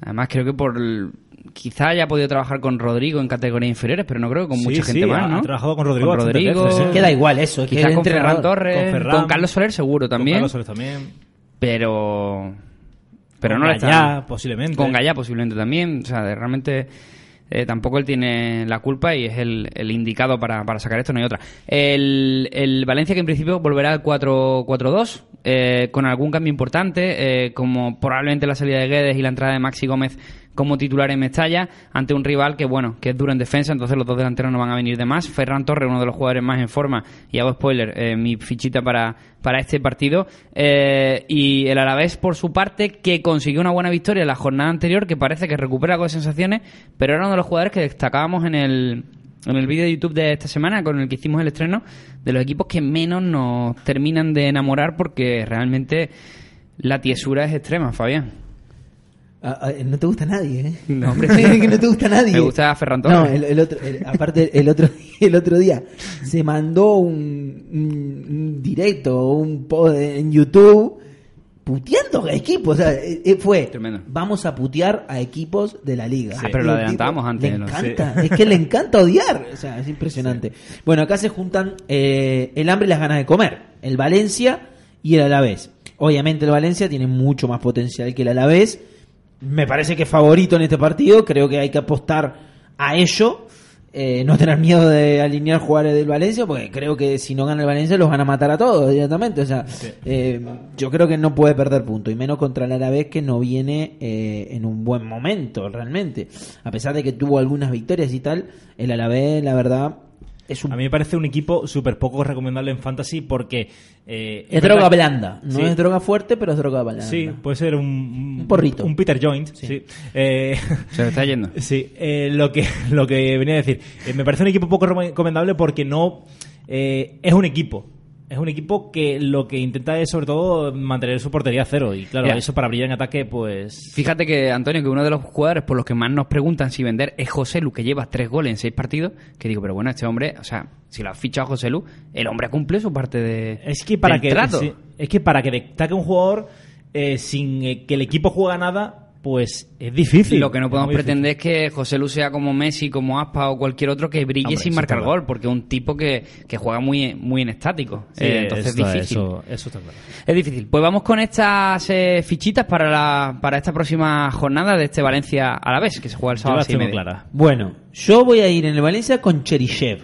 Además, creo que por. el- Quizá haya podido trabajar con Rodrigo en categorías inferiores, pero no creo que con Sí, mucha sí, gente más, ¿no? ha trabajado con Rodrigo bastantes Rodrigo, veces, sí. Queda igual eso, es que quizás el con Ferran Torres, con con, Carlos Soler seguro Con también, Carlos Soler también. pero pero Con no le está Gallá, posiblemente. con Gallá posiblemente también, o sea, de- realmente eh, tampoco él tiene la culpa y es el, el indicado para, para sacar esto, no hay otra. El, el Valencia que en principio volverá al 4-4-2 eh, con algún cambio importante, eh, como probablemente la salida de Guedes y la entrada de Maxi Gómez como titular en Mestalla, ante un rival que, bueno, que es duro en defensa, entonces los dos delanteros no van a venir de más. Ferran Torres, uno de los jugadores más en forma, y hago spoiler, eh, mi fichita para, para este partido. Eh, y el Alavés, por su parte, que consiguió una buena victoria en la jornada anterior, que parece que recupera algo sensaciones, pero era uno de los jugadores que destacábamos en el, en el vídeo de YouTube de esta semana, con el que hicimos el estreno, de los equipos que menos nos terminan de enamorar porque realmente la tiesura es extrema, Fabián. Ah, ah, no te gusta nadie, ¿eh? No, hombre, <laughs> que no te gusta nadie. Me gusta Ferran Torres. No, el, el otro, el- aparte el otro, <laughs> el otro día se mandó un, un- un directo, un post en YouTube puteando a equipos. O sea, eh, eh, fue, Tremendo. vamos a putear a equipos de la liga. Pero lo El adelantábamos tipo antes, Le ¿no? encanta, es que le encanta odiar. O sea, es impresionante. Bueno, acá se juntan eh, el hambre y las ganas de comer. El Valencia y el Alavés. Obviamente el Valencia tiene mucho más potencial que el Alavés. Me parece que es favorito en este partido. Creo que hay que apostar a ello. Eh, no tener miedo de alinear jugadores del Valencia, porque creo que si no gana el Valencia los van a matar a todos directamente. O sea, eh, yo creo que no puede perder punto, y menos contra el Alavés que no viene eh, en un buen momento realmente. A pesar de que tuvo algunas victorias y tal, el Alavés, la verdad, es un A mí me parece un equipo súper poco recomendable en Fantasy porque... eh, es droga que- blanda, no Sí. es droga fuerte, pero es droga blanda. Sí, puede ser un, Un porrito. Un Peter Joint, sí. Eh, Se le está yendo. <laughs> Sí, eh, lo que lo que venía a decir. Eh, me parece un equipo poco recomendable porque no eh, es un equipo. Es un equipo que lo que intenta es sobre todo mantener su portería a cero. Y claro, eso para brillar en ataque, pues. Fíjate que, Antonio, que uno de los jugadores por los que más nos preguntan si vender es José Lu, que lleva tres goles en seis partidos. Que digo, pero bueno, este hombre, o sea, si lo has fichado a José Lu, el hombre cumple su parte de. Es que para del que trato. es que para que destaque un jugador eh, sin eh, que el equipo juega nada, pues es difícil. Lo que no podemos pretender es que José Lu sea como Messi, como Aspa o cualquier otro que brille Hombre, sin marcar claro. gol, porque es un tipo que, que juega muy, muy en estático. Sí, Eh, entonces es difícil. Eso, eso está claro. Es difícil. Pues vamos con estas eh, fichitas para, la, para esta próxima jornada de este Valencia a la vez, que se juega el Yo sábado. a las las seis y tengo media. claras. Bueno, yo voy a ir en el Valencia con Cheryshev.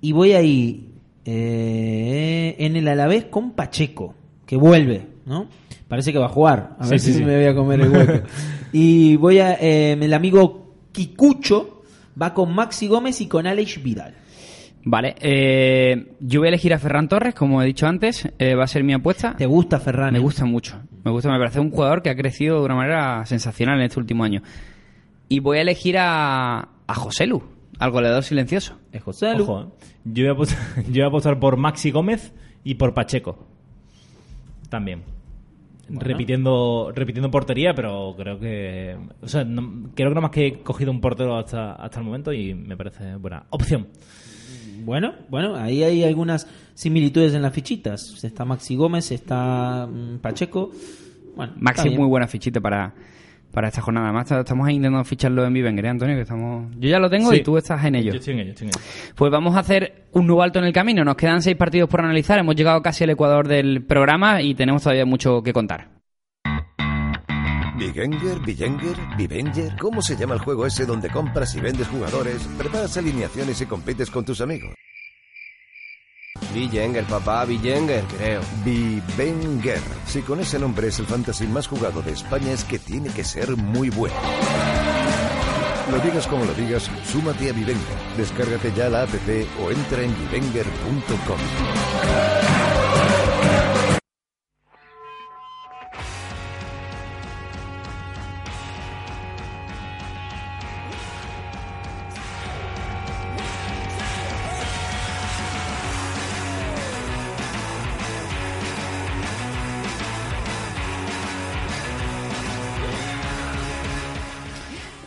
Y voy a ir eh, en el Alavés con Pacheco, que vuelve, ¿no? Parece que va a jugar. A Sí, ver sí, si sí. me voy a comer el hueco. <laughs> y voy a. eh, el amigo Kikucho va con Maxi Gómez y con Alex Vidal. Vale, eh, yo voy a elegir a Ferran Torres, como he dicho antes, eh, va a ser mi apuesta. ¿Te gusta Ferran? Me gusta mucho, me gusta, me parece un jugador que ha crecido de una manera sensacional en este último año. Y voy a elegir a, a José Lu, al goleador silencioso. Es José Lu. Ojo, yo, voy a apostar, <laughs> yo voy a apostar por Maxi Gómez y por Pacheco. También. Repitiendo, repitiendo portería, pero creo que. O sea, no- creo que no más que he cogido un portero hasta, hasta el momento y me parece buena opción. Bueno, bueno, ahí hay algunas similitudes en las fichitas. Está Maxi Gómez, está mm, Pacheco. Bueno, Maxi es muy buena fichita para, para esta jornada. Además, estamos intentando ficharlo en Vivenger, ¿eh, Antonio? Que estamos... Yo ya lo tengo Sí. y tú estás en ello. Yo estoy en ello, estoy en ello. Pues vamos a hacer un nuevo alto en el camino. Nos quedan seis partidos por analizar. Hemos llegado casi al ecuador del programa y tenemos todavía mucho que contar. Bigenger, Bigenger, Bivenger. ¿Cómo se llama el juego ese donde compras y vendes jugadores, preparas alineaciones y compites con tus amigos? Bijenger, papá, Bijenger, creo. Bivenger. Si con ese nombre es el fantasy más jugado de España es que tiene que ser muy bueno. Lo digas como lo digas, súmate a Bivenger. Descárgate ya la app o entra en bivenger.com.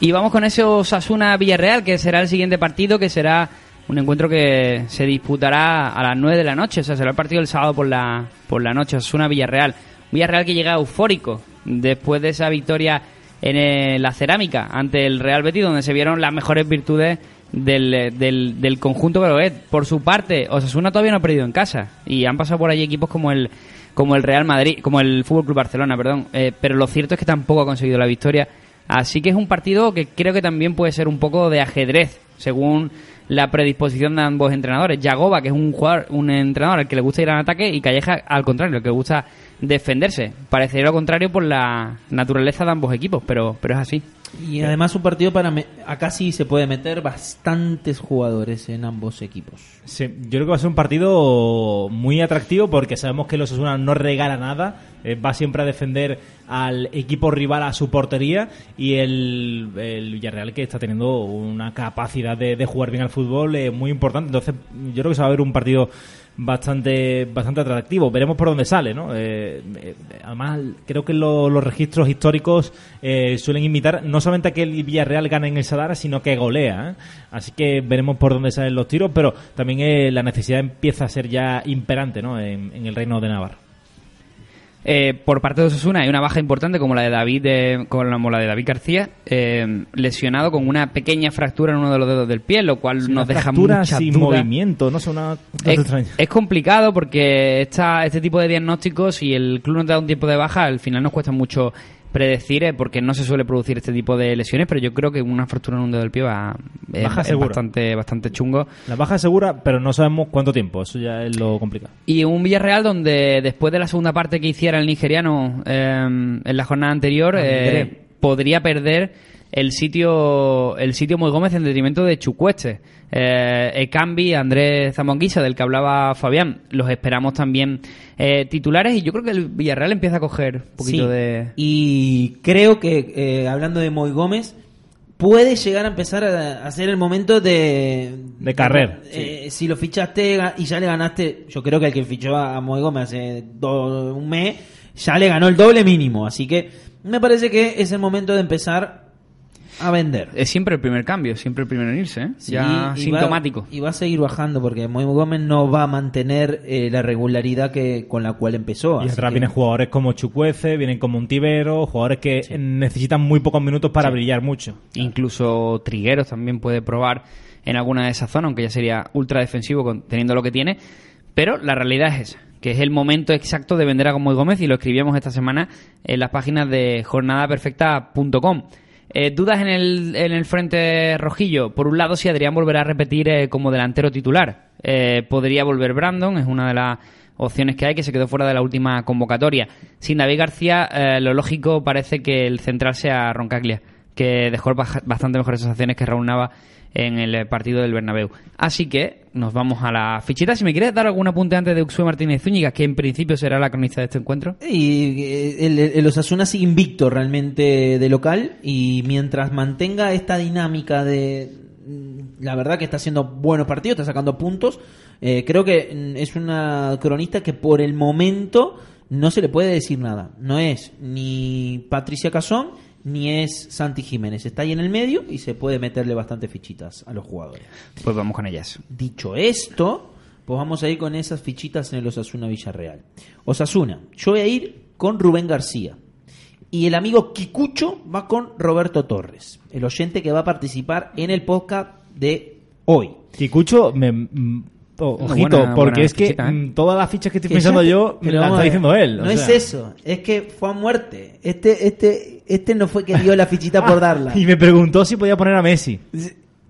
Y vamos con ese Osasuna Villarreal, que será el siguiente partido, que será un encuentro que se disputará a las 9 de la noche, o sea, será el partido del sábado por la, por la noche, Osasuna Villarreal. Villarreal que llega eufórico después de esa victoria en eh, la cerámica ante el Real Betis, donde se vieron las mejores virtudes del, eh, del, del conjunto que Por su parte, Osasuna todavía no ha perdido en casa y han pasado por allí equipos como el como el Real Madrid, como el Fútbol Club Barcelona, perdón. Eh, pero lo cierto es que tampoco ha conseguido la victoria Así que es un partido que creo que también puede ser un poco de ajedrez, según la predisposición de ambos entrenadores. Yagoba, que es un jugador, un entrenador al que le gusta ir al ataque, y Calleja, al contrario, al que le gusta defenderse. Parecería lo contrario por la naturaleza de ambos equipos, pero, pero es así. Y además un partido para... me- Acá sí se puede meter bastantes jugadores en ambos equipos. Sí, yo creo que va a ser un partido muy atractivo porque sabemos que los Osasuna no regala nada, eh, va siempre a defender al equipo rival a su portería y el, el Villarreal que está teniendo una capacidad de, jugar bien al fútbol eh, muy importante. Entonces yo creo que se va a ver un partido bastante bastante atractivo. Veremos por dónde sale, ¿no? Eh, eh, además, creo que lo- los registros históricos eh, suelen invitar no solamente a que el Villarreal gane en el Sadara, sino que golea. ¿eh? Así que veremos por dónde salen los tiros, pero también eh, la necesidad empieza a ser ya imperante, ¿no? En, en el reino de Navarra. Eh, por parte de Osasuna hay una baja importante como la de David eh, como la de David García eh, lesionado con una pequeña fractura en uno de los dedos del pie lo cual Una nos deja muchas sin dudas. movimiento, no sé, una es, es complicado porque esta, este tipo de diagnósticos si el club nos da un tiempo de baja al final nos cuesta mucho predecir eh, porque no se suele producir este tipo de lesiones pero yo creo que una fractura en un dedo del pie va es- Baja es bastante bastante chungo La baja es segura, pero no sabemos cuánto tiempo. Eso ya es lo complicado. Y un Villarreal donde después de la segunda parte que hiciera el nigeriano eh, en la jornada anterior eh, podría perder el sitio el sitio Moy Gómez en detrimento de Chucueste. Eh, Ekambi, Andrés Zamonguisa, del que hablaba Fabián, los esperamos también eh, titulares y yo creo que el Villarreal empieza a coger un poquito Sí. de... Y creo que, eh, hablando de Moy Gómez, puede llegar a empezar a hacer el momento de... De carrer, Eh, Si lo fichaste y ya le ganaste, yo creo que el que fichó a Moy Gómez hace do- un mes, ya le ganó el doble mínimo. Así que me parece que es el momento de empezar a vender. Es siempre el primer cambio, siempre el primero en irse, ¿eh? Sí, ya y sintomático. Va, y va a seguir bajando porque Moy Gómez no va a mantener eh, la regularidad que con la cual empezó. Y así atrás que- vienen jugadores como Chucuece, vienen como Untivero, jugadores que necesitan muy pocos minutos para brillar mucho. Incluso Trigueros también puede probar en alguna de esas zonas, aunque ya sería ultra defensivo con- teniendo lo que tiene. Pero la realidad es esa, que es el momento exacto de vender a Moy Gómez y lo escribíamos esta semana en las páginas de jornadaperfecta.com. Eh, ¿Dudas en el, en el frente rojillo? Por un lado, si Adrián volverá a repetir eh, como delantero titular. Eh, podría volver Brandon, es una de las opciones que hay, que se quedó fuera de la última convocatoria. Sin David García, eh, lo lógico parece que el central sea Roncaglia, que dejó bastante mejores sensaciones que Raúl Nava en el partido del Bernabéu. Así que nos vamos a la fichita. Si me quieres dar algún apunte antes de Uxue Martínez Zúñiga, que en principio será la cronista de este encuentro. Y eh, el, el Osasuna sigue invicto realmente de local y mientras mantenga esta dinámica de mm, la verdad que está haciendo buenos partidos, está sacando puntos, eh, creo que mm, es una cronista que por el momento no se le puede decir nada. No es ni Patricia Cazón ni es Santi Jiménez. Está ahí en el medio y se puede meterle bastante fichitas a los jugadores. Pues vamos con ellas. Dicho esto, pues vamos a ir con esas fichitas en el Osasuna Villarreal. Osasuna, yo voy a ir con Rubén García. Y el amigo Kikucho va con Roberto Torres, el oyente que va a participar en el podcast de hoy. Kikucho, me, ojito, buena- porque buena es que ¿eh? mm, todas las fichas que estoy pensando yo me las vamos está diciendo él. o No es eso, es que fue a muerte. Este, este, este no fue que dio la fichita por <laughs> darla. Y me preguntó si podía poner a Messi.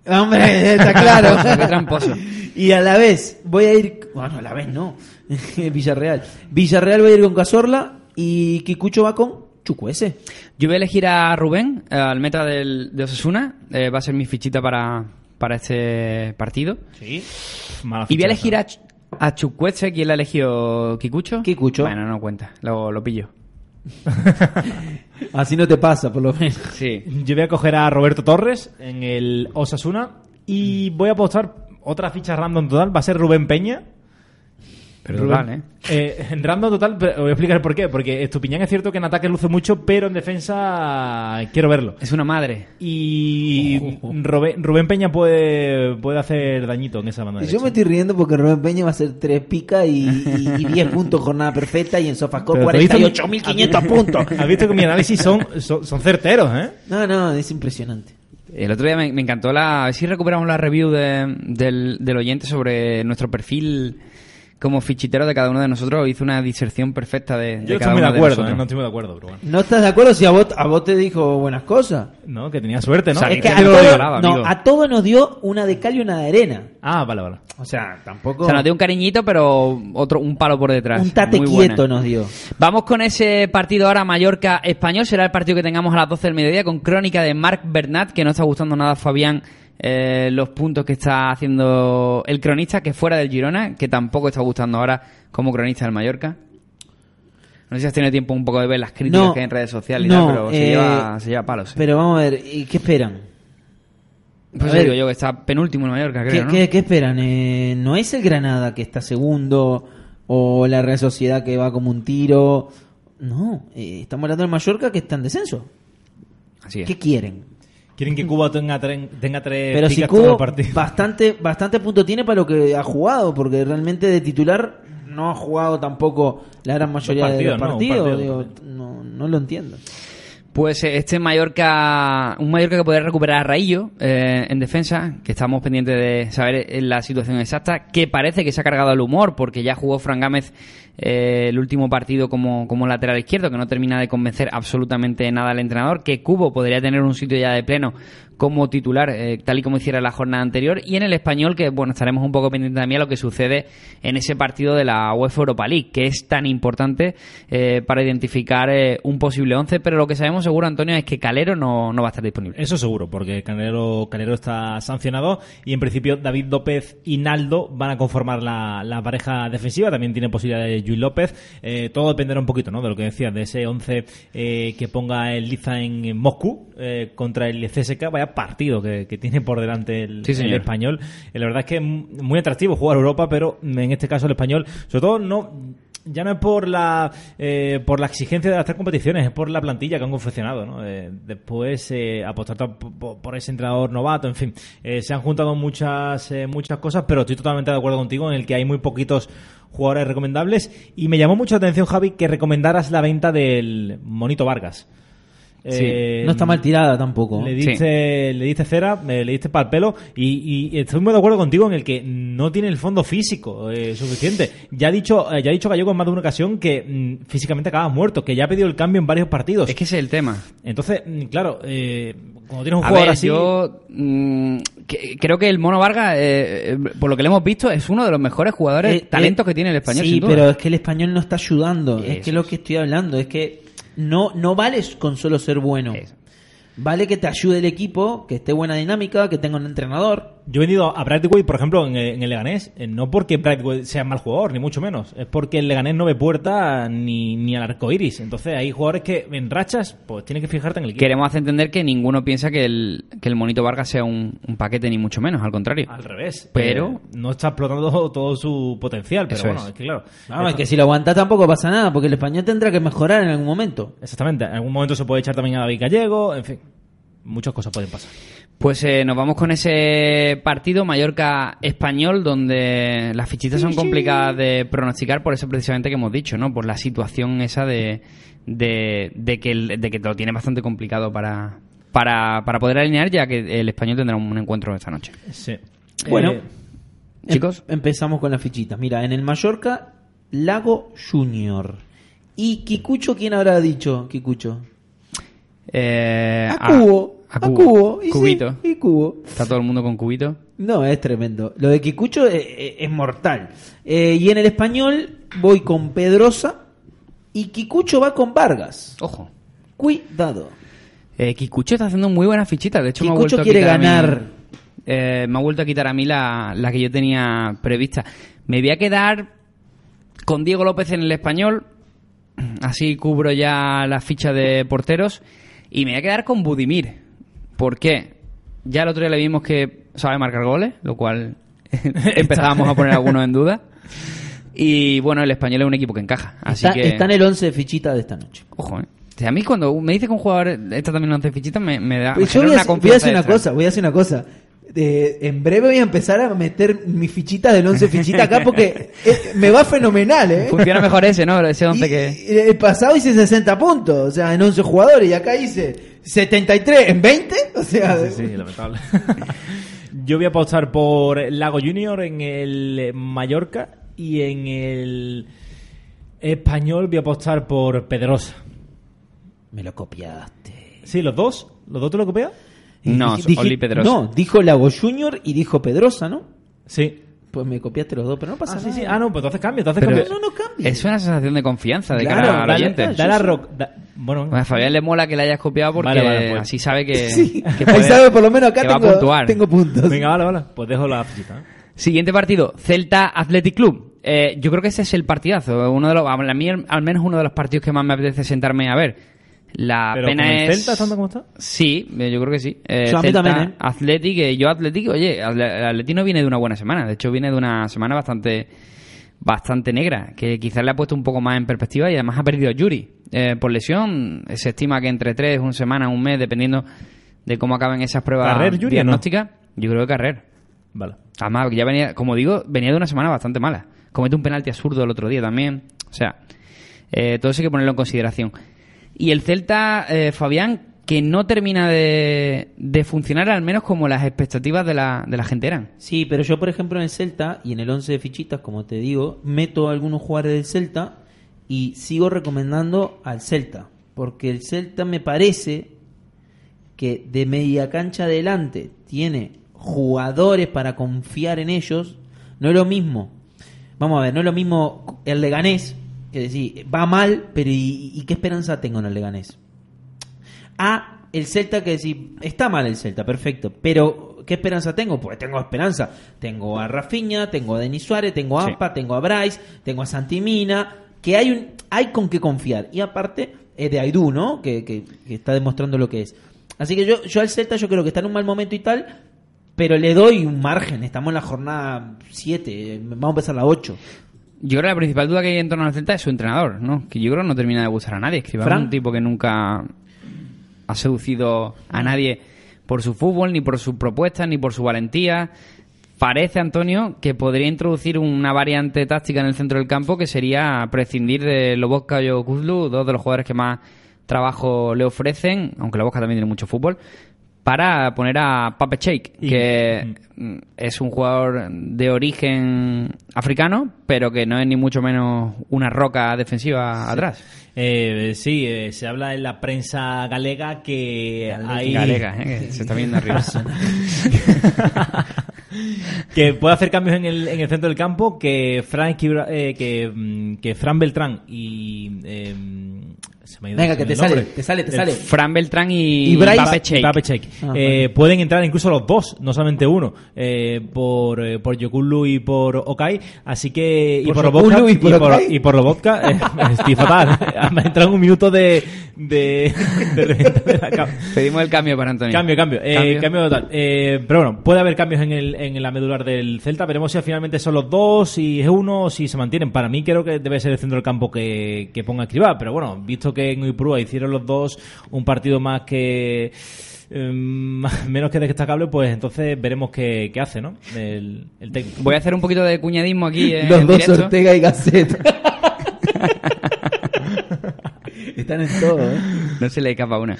Hombre, está claro. <laughs> Qué tramposo. Y a la vez voy a ir. Bueno, a la vez no. <laughs> Villarreal. Villarreal va a ir con Cazorla y Kikucho va con Chucuese. Yo voy a elegir a Rubén, al meta del, de Osasuna. Eh, va a ser mi fichita para, para este partido. Mala Y voy a elegir a, a Chukwueze. ¿Quién la ha elegido? ¿Kikucho? Kikucho. Bueno, no cuenta. Lo, lo pillo. <laughs> Así no te pasa, por lo menos. Sí. Yo voy a coger a Roberto Torres en el Osasuna y voy a apostar otra ficha random total. Va a ser Rubén Peña. Pero Rubén- total, ¿eh? Eh, en random total, pero voy a explicar por qué. Porque Estupiñán es cierto que en ataque luce mucho, pero en defensa quiero verlo. Es una madre. Y Rubén, Rubén Peña puede, puede hacer dañito en esa banda. Yo derecha. me estoy riendo porque Rubén Peña va a hacer 3 picas y, y, y 10 <laughs> puntos jornada perfecta y en Sofascore Pero tú has visto- 48.500 puntos. Has visto que mi análisis son, son, son certeros, ¿eh? No, no, es impresionante. El otro día me, me encantó la... A ver si recuperamos la review de- del, del oyente sobre nuestro perfil como fichitero de cada uno de nosotros, hizo una diserción perfecta de, de Yo cada estoy de acuerdo, ¿eh? no estoy muy de acuerdo, pero bueno. ¿No estás de acuerdo si a vos, a vos te dijo buenas cosas? No, que tenía suerte, ¿no? O sea, Es que que a no todo, regalaba, no, amigo. a todo nos dio una de cal y una de arena. Ah, vale, vale. O sea, tampoco... O sea, nos dio un cariñito, pero otro un palo por detrás. un tate Muy buena. quieto nos dio. Vamos con ese partido ahora Mallorca-Español. Será el partido que tengamos a las 12 del mediodía con crónica de Marc Bernat, que no está gustando nada a Fabián eh, los puntos que está haciendo el cronista, que fuera del Girona, que tampoco está gustando ahora como cronista del Mallorca. No sé si has tenido tiempo un poco de ver las críticas No, que hay en redes sociales y no, tal, pero se, eh, lleva, se lleva palos. sí. Pero vamos a ver, ¿y qué esperan? Pues digo yo que está penúltimo en Mallorca, ¿Qué, creo, ¿no? qué- qué esperan? Eh, ¿No es el Granada que está segundo o la Real Sociedad que va como un tiro? No, eh, estamos hablando del Mallorca que está en descenso. Así es. ¿Qué quieren? Quieren que Cuba tenga, tenga tres Pero si partido. bastante, bastante punto tiene para lo que ha jugado, porque realmente de titular no ha jugado tampoco la gran mayoría de partidos, los partidos. partido, digo, no, no lo entiendo. Pues eh, este Mallorca, un Mallorca que podría recuperar a Raillo eh, en defensa, que estamos pendientes de saber eh, la situación exacta, que parece que se ha cargado el humor, porque ya jugó Fran Gámez eh, el último partido como, como lateral izquierdo, que no termina de convencer absolutamente nada al entrenador, que Cubo podría tener un sitio ya de pleno como titular, eh, tal y como hiciera la jornada anterior, y en el español, que bueno, estaremos un poco pendientes también a lo que sucede en ese partido de la UEFA Europa League, que es tan importante eh, para identificar eh, un posible 11, pero lo que sabemos seguro, Antonio, es que Calero no, no va a estar disponible. Eso seguro, porque Calero, Calero está sancionado y en principio David López y Naldo van a conformar la, la pareja defensiva. También tiene posibilidad de Luis López. Eh, todo dependerá un poquito ¿no? de lo que decías, de ese 11 eh, que ponga el Liza en, en Moscú contra el CSK. Vaya partido que, que tiene por delante el, Sí, el señor. español. Eh, La verdad es que es muy atractivo jugar Europa, pero en este caso el español, sobre todo no ya no es por la eh, por la exigencia de hacer competiciones, es por la plantilla que han confeccionado. ¿no? Eh, después eh, apostar por, por ese entrenador novato, en fin, Eh, se han juntado muchas eh, muchas cosas, pero estoy totalmente de acuerdo contigo en el que hay muy poquitos jugadores recomendables y me llamó mucho la atención Javi que recomendaras la venta del Monito Vargas. Eh, no está mal tirada tampoco. le diste, le diste cera, le diste para el pelo y, y estoy muy de acuerdo contigo en el que no tiene el fondo físico eh, suficiente. Ya ha dicho, eh, ya ha dicho Gallego en más de una ocasión que mm, físicamente acaba muerto, que ya ha pedido el cambio en varios partidos. Es que ese es el tema. Entonces, mm, claro, eh, cuando tienes un A jugador ver, así, yo mm, que- creo que el Mono Vargas, por lo que le hemos visto, es uno de los mejores jugadores, Eh, talentos eh, que tiene el español. Sí, sin duda. pero es que el español no está ayudando. es que lo es. que estoy hablando es que no, no vale con solo ser bueno. Eso. Vale que te ayude el equipo, que esté buena dinámica, que tenga un entrenador. Yo he vendido a Bradway, por ejemplo, en, el- en el Leganés, eh, no porque Bradway sea mal jugador, ni mucho menos, es porque el Leganés no ve puerta ni, ni al arco iris. Entonces hay jugadores que en rachas, pues tienes que fijarte en el equipo. Queremos hacer entender que ninguno piensa que el, que el Monito Vargas sea un, un paquete, ni mucho menos, al contrario. Al revés. Pero- Eh, no está explotando todo su potencial. Pero bueno, es. es que claro. Vamos, es que si lo aguantas tampoco pasa nada, porque el español tendrá que mejorar en algún momento. Exactamente. En algún momento se puede echar también a David Gallego. En fin, muchas cosas pueden pasar. Pues eh, nos vamos con ese partido Mallorca-Español, donde las fichitas son complicadas de pronosticar por eso precisamente que hemos dicho, ¿no? Por la situación esa de, de, de que, el- de que lo tiene bastante complicado para, para, para poder alinear, ya que el español tendrá un encuentro esta noche. Sí. Bueno. Eh, Chicos. Em- empezamos con las fichitas. Mira, en el Mallorca, Lago Junior. ¿Y Kikucho quién habrá dicho? Kikucho. Eh, A Cubo. A Cubo. Y sí, Cubito. y Cubo. Está todo el mundo con cubito. No, es tremendo. Lo de Kikucho es, es- es mortal. Eh, y en el español voy con Pedrosa y Kikucho va con Vargas. Ojo. Cuidado. Eh, Kikucho está haciendo muy buenas fichitas. De hecho, me ha vuelto a quiere quitar a mí- eh, me ha vuelto a quitar a mí la, la que yo tenía prevista. Me voy a quedar con Diego López en el español. Así cubro ya la ficha de porteros. Y me voy a quedar con Budimir. ¿Por qué? Ya el otro día le vimos que sabe marcar goles, lo cual <laughs> empezábamos a poner algunos en duda. Y bueno, el español es un equipo que encaja. Así está, que. está en el 11 de fichita de esta noche. Ojo, ¿eh? O sea, a mí cuando me dice que un jugador está también en 11 fichitas me, me da me Pues yo genera voy a, una voy a hacer una cosa, voy a hacer una cosa. Eh, en breve voy a empezar a meter mi fichita del 11 fichita acá porque <laughs> eh, me va fenomenal, ¿eh? Funciona mejor ese, ¿no? Ese 11 <laughs> Y- que... el pasado hice 60 puntos, o sea, en 11 jugadores, y acá hice 73 en 20, o sea, Sí, sí, lamentable. <laughs> Yo voy a apostar por Lago Junior en el Mallorca Y en el español voy a apostar por Pedrosa. Me lo copiaste. Sí, los dos. ¿Los dos te lo copias? No, Dije- Oli Pedrosa. No, dijo Lago Junior y dijo Pedrosa, ¿no? Sí. Pues me copiaste los dos, pero no pasa Ah, sí, nada. sí. Ah, no, pues entonces cambia, entonces Pero- cambia. No, no cambia. Es una sensación de confianza de Claro, cara al oyente. dale a Rock. da- bueno, Bueno, a Fabián le mola que le hayas copiado porque Vale, vale, pues. así sabe que, <laughs> Sí, que ahí puede- sabe, por lo menos acá que va a tengo, puntuar. tengo puntos. venga, vale, vale. Pues dejo la fichita. ¿eh? Siguiente partido, Celta Athletic Club. Eh, yo creo que ese es el partidazo. Uno de los, a mí al menos uno de los partidos que más me apetece sentarme a ver. La Pero pena con el es. Celta estando como está. Sí, eh, yo creo que sí. Eh, Sí, a mí Celta, también, ¿eh? Athletic, eh, yo Athletic, oye, Athletic no viene de una buena semana. De hecho, viene de una semana bastante bastante negra, que quizás le ha puesto un poco más en perspectiva y además ha perdido a Yuri. Eh, por lesión, se estima que entre tres, una semana, un mes, dependiendo de cómo acaben esas pruebas ¿Carrer, Yuri, o no? diagnósticas, yo creo que Carrer. Vale. Además, ya venía, como digo, venía de una semana bastante mala. Comete un penalti absurdo el otro día también. O sea, eh, todo eso hay que ponerlo en consideración. Y el Celta, eh, Fabián, que no termina de, de funcionar al menos como las expectativas de la, de la gente eran. Sí, pero yo, por ejemplo, en el Celta y en el 11 de fichitas, como te digo, meto a algunos jugadores del Celta y sigo recomendando al Celta. Porque el Celta me parece que de media cancha adelante tiene jugadores para confiar en ellos. No es lo mismo. Vamos a ver, no es lo mismo el Leganés, que decir, va mal, pero ¿y, y qué esperanza tengo en el Leganés? a el Celta que decir, está mal el Celta, perfecto, pero ¿qué esperanza tengo? Pues tengo esperanza. Tengo a Rafinha, tengo a Denis Suárez, tengo a Sí. Ampa, tengo a Bryce, tengo a Santimina, que hay un hay con qué confiar. Y aparte es de Aidú, ¿no? Que, que- que está demostrando lo que es. Así que yo, yo al Celta yo creo que está en un mal momento y tal, pero le doy un margen. Estamos en la jornada 7, vamos a empezar la 8. Yo creo que la principal duda que hay en torno al Celta es su entrenador, ¿no? Que yo creo que no termina de gustar a nadie. Es un tipo que nunca ha seducido a nadie por su fútbol, ni por sus propuestas, ni por su valentía. Parece, Antonio, que podría introducir una variante táctica en el centro del campo que sería prescindir de Lobotka y Okuzlu, dos de los jugadores que más trabajo le ofrecen, aunque Lobotka también tiene mucho fútbol, para poner a Pape Y- que es un jugador de origen africano, pero que no es ni mucho menos una roca defensiva atrás. Eh, sí, eh, se habla en la prensa galega que hay... Galega, ¿eh? que se está viendo arriba. <laughs> <laughs> que puede hacer cambios en el, en el centro del campo, que Fran, eh, que, mm, que Fran Beltrán y... eh, se me ha ido Venga, que te sale, te sale, te sale. Fran Beltrán y, Y Y Cheik. Ah, Eh, Pueden entrar incluso los dos, no solamente uno, eh, por, eh, por Yokulu y por Okai. Así que. Por y por Lobotka. y por y por Lobotka, eh, <laughs> estoy fatal. Me ha entrado en un minuto de. de, <laughs> de reventar de la cama. Pedimos el cambio para Antonio. Cambio, cambio, eh, Cambio. cambio total. Eh, pero bueno, puede haber cambios en, el, en la medular del Celta. Veremos si finalmente son los dos, si es uno, si se mantienen. Para mí creo que debe ser el centro del campo que, que ponga a escribir. Pero bueno, visto que en Uipurúa hicieron los dos un partido más que... <laughs> eh, menos que destacable, pues entonces veremos qué, qué hace, ¿no? El, el técnico. Voy a hacer un poquito de cuñadismo aquí eh, Los en dos directo. Ortega y Gaceta. <laughs> Están en todo, ¿eh? No se le escapa una.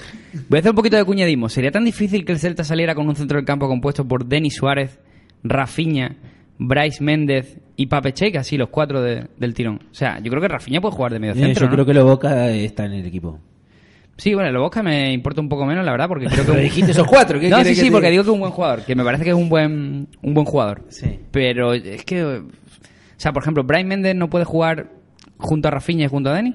Voy a hacer un poquito de cuñadismo. ¿Sería tan difícil que el Celta saliera con un centro del campo compuesto por Denis Suárez, Rafinha, Bryce Méndez y Pape Cheik, así los cuatro de- del tirón? O sea, yo creo que Rafinha puede jugar de medio Bien, centro, yo ¿no? creo que lo Boca está en el equipo. Sí, bueno, el Bosca me importa un poco menos, la verdad, porque creo que... <laughs> Pero dijiste esos cuatro, ¿qué no, sí, que sí, te porque digo que es un buen jugador, que me parece que es un buen, un buen jugador. Sí. Pero es que... O sea, por ejemplo, Bryce Méndez no puede jugar junto a Rafinha y junto a Denis.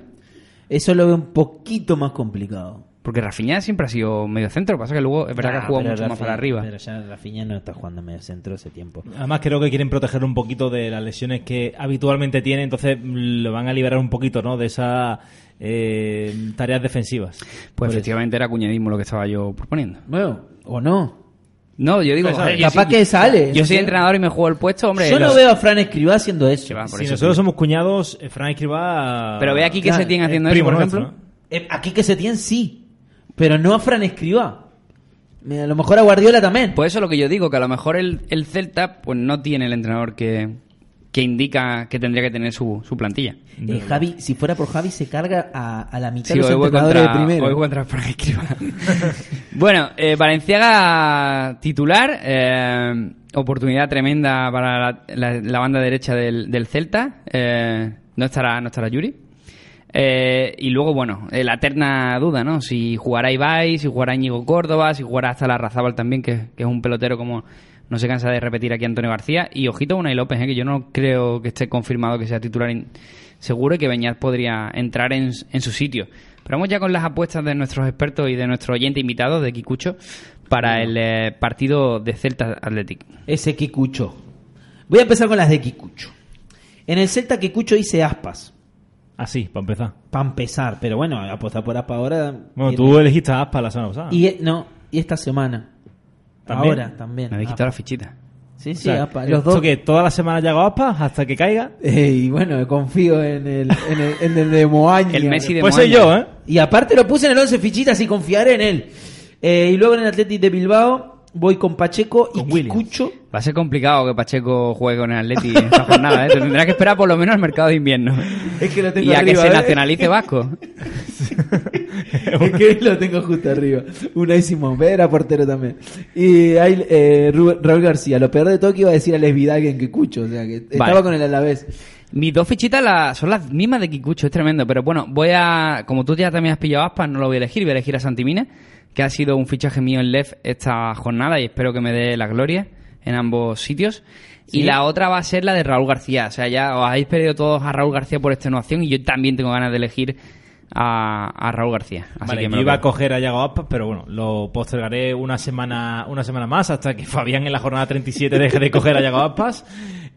Eso lo veo un poquito más complicado. Porque Rafinha siempre ha sido medio centro, lo que pasa es que luego es verdad que ha Ah, jugado mucho más para arriba. Pero ya Rafinha no está jugando medio centro hace tiempo. Además creo que quieren protegerlo un poquito de las lesiones que habitualmente tiene, entonces mm, lo van a liberar un poquito, ¿no? De esas eh, tareas defensivas. Pues efectivamente era cuñadismo lo que estaba yo proponiendo. Bueno, o no. No, yo digo... Pues, capaz sí- que sale. Yo soy entrenador y me juego el puesto, hombre. Yo no los- veo a Fran Escribá haciendo eso. Que va, por si eso nosotros sí. somos cuñados, eh, Fran Escribá... Pero ve aquí que Claro, se tiene haciendo eso, por nuestro, ejemplo. ¿no? Eh, aquí que se tiene sí, pero no a Fran Escribá. A lo mejor a Guardiola también. Pues eso es lo que yo digo, que a lo mejor el, el Celta pues no tiene el entrenador que, que indica que tendría que tener su, su plantilla. Eh, Javi, si fuera por Javi, se carga a, a la mitad Sí, de los hoy voy entrenadores contra, de primero. hoy voy contra Frank Escribá. <laughs> bueno, eh, Valenciaga titular. eh, oportunidad tremenda para la, la- la banda derecha del, del Celta. Eh, no estará, no estará Yuri. Eh, y luego, bueno, eh, la eterna duda, ¿no? Si jugará Ibai, si jugará Íñigo Córdoba, si jugará hasta la Razábal también, que, que es un pelotero como no se cansa de repetir aquí Antonio García. Y ojito Unai López, ¿eh? que yo no creo que esté confirmado que sea titular seguro y que Beñat podría entrar en, en su sitio. Pero vamos ya con las apuestas de nuestros expertos y de nuestro oyente invitado, de Kikucho, para el eh, partido de Celta Athletic. Ese Kikucho. Voy a empezar con las de Kikucho. En el Celta Kikucho dice Aspas. Así, para empezar. Para empezar, pero bueno, apostar por Aspas ahora. Bueno, tiene- tú elegiste a Aspa la semana pasada. Y e- no, y esta semana. ¿También? Ahora también. Me habéis quitado la fichita. Sí, sí, O sea. ¿esto Los dos. que toda la semana llego a Aspa hasta que caiga? Eh, y bueno, confío en el, en el, en el de Moaña. El Messi de Pues soy yo, ¿eh? Y aparte lo puse en el 11 fichitas y confiaré en él. Eh, y luego en el Athletic de Bilbao voy con Pacheco y Con. Va a ser complicado que Pacheco juegue con el Atleti en esta jornada, ¿eh? Te tendrás que esperar por lo menos al mercado de invierno. Es que lo tengo Y a que se ¿eh? nacionalice Vasco. <laughs> es que lo tengo justo arriba. Una Simón, era portero también. Y ahí eh, Raúl García, lo peor de todo que iba a decir a Les Vidal que en Kikucho, o sea que estaba Vale. con el Alavés. Mis dos fichitas la- son las mismas de Kikucho, es tremendo. Pero bueno, voy a. Como tú ya también has pillado aspas, no lo voy a elegir, voy a elegir a Santimina, que ha sido un fichaje mío en LEF esta jornada y espero que me dé la gloria en ambos sitios. Y la otra va a ser la de Raúl García. O sea, ya os habéis pedido todos a Raúl García por extenuación y yo también tengo ganas de elegir a, a Raúl García. Así Vale, que me yo iba a coger a Yago Aspas, pero bueno, lo postergaré una semana, una semana más hasta que <laughs> Fabián en la jornada 37 deje de coger a Yago Aspas.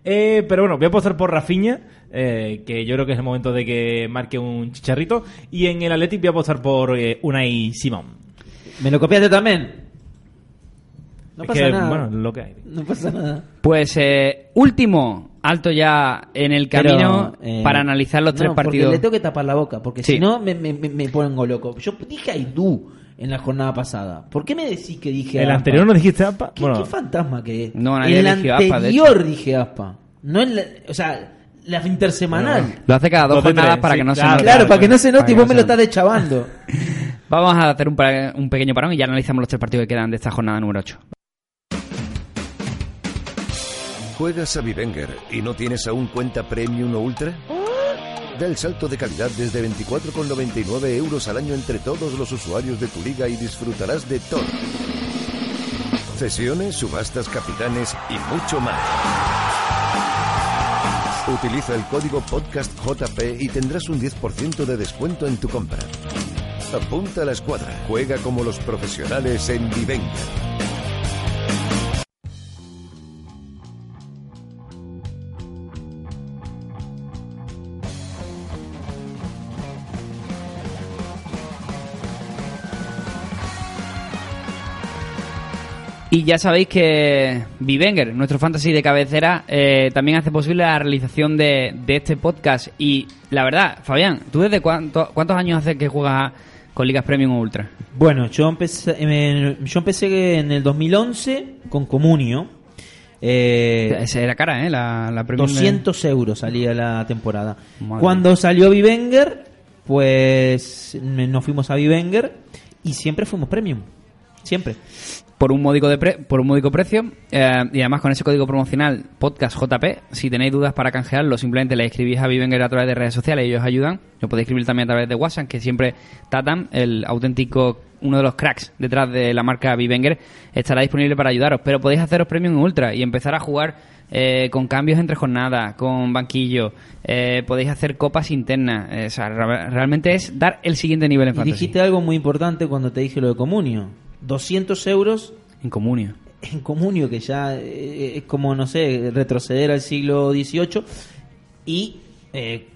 Eh, pero bueno, voy a apostar por Rafinha, eh, que yo creo que es el momento de que marque un chicharrito. Y en el Athletic voy a apostar por eh, Unai Simón. ¿Me lo copiaste también? No pasa que, nada. bueno, lo que hay. No pasa nada. Pues eh, último alto ya en el camino Pero, eh, para analizar los no, tres porque partidos. le tengo que tapar la boca, porque Sí. si no me, me, me- pongo loco. Yo dije Aidú en la jornada pasada. ¿Por qué me decís que dije ¿El Aspa? anterior no dijiste Aspas? ¿Qué, Bueno, qué fantasma que es? No, nadie el eligió Aspa, anterior dije Aspa. No en la, o sea, la intersemanal. Lo hace cada dos jornadas tres, para sí, que no se note. Claro, para que no se note y vos me lo estás deschavando. <laughs> Vamos a hacer un, pequeño parón y ya analizamos los tres partidos que quedan de esta jornada número 8. ¿Juegas a Vivenger y no tienes aún cuenta Premium o Ultra? Da el salto de calidad desde 24,99 euros al año entre todos los usuarios de tu liga y disfrutarás de todo. Sesiones, subastas, capitanes y mucho más. Utiliza el código PODCASTJP y tendrás un 10% de descuento en tu compra. Apunta a la escuadra. Juega como los profesionales en Vivenger. Y ya sabéis que Vivenger, nuestro fantasy de cabecera, eh, también hace posible la realización de, de este podcast. Y la verdad, Fabián, ¿tú desde cuánto- cuántos años hace que juegas con Ligas Premium o Ultra? Bueno, yo empecé, yo empecé en el 2011 con Comunio. Eh, Esa era cara, ¿eh? La, la Premium de- 200 euros salía la temporada. Madre Cuando salió Vivenger, pues nos fuimos a Vivenger y siempre fuimos premium. Siempre. Por un módico de pre- por un módico precio eh, y además con ese código promocional podcast JP si tenéis dudas para canjearlo simplemente le escribís a Vivenger a través de redes sociales y ellos ayudan lo podéis escribir también a través de WhatsApp que siempre Tatam el auténtico uno de los cracks detrás de la marca Vivenger estará disponible para ayudaros pero podéis haceros premium en ultra y empezar a jugar eh, con cambios entre jornadas, con banquillo, eh, podéis hacer copas internas. eh, o sea, re- realmente es dar el siguiente nivel en Y fantasy. dijiste algo muy importante cuando te dije lo de Comunio. 200 euros En comunio. en Comunio, que ya eh, es como, no sé, retroceder al siglo XVIII. Y eh,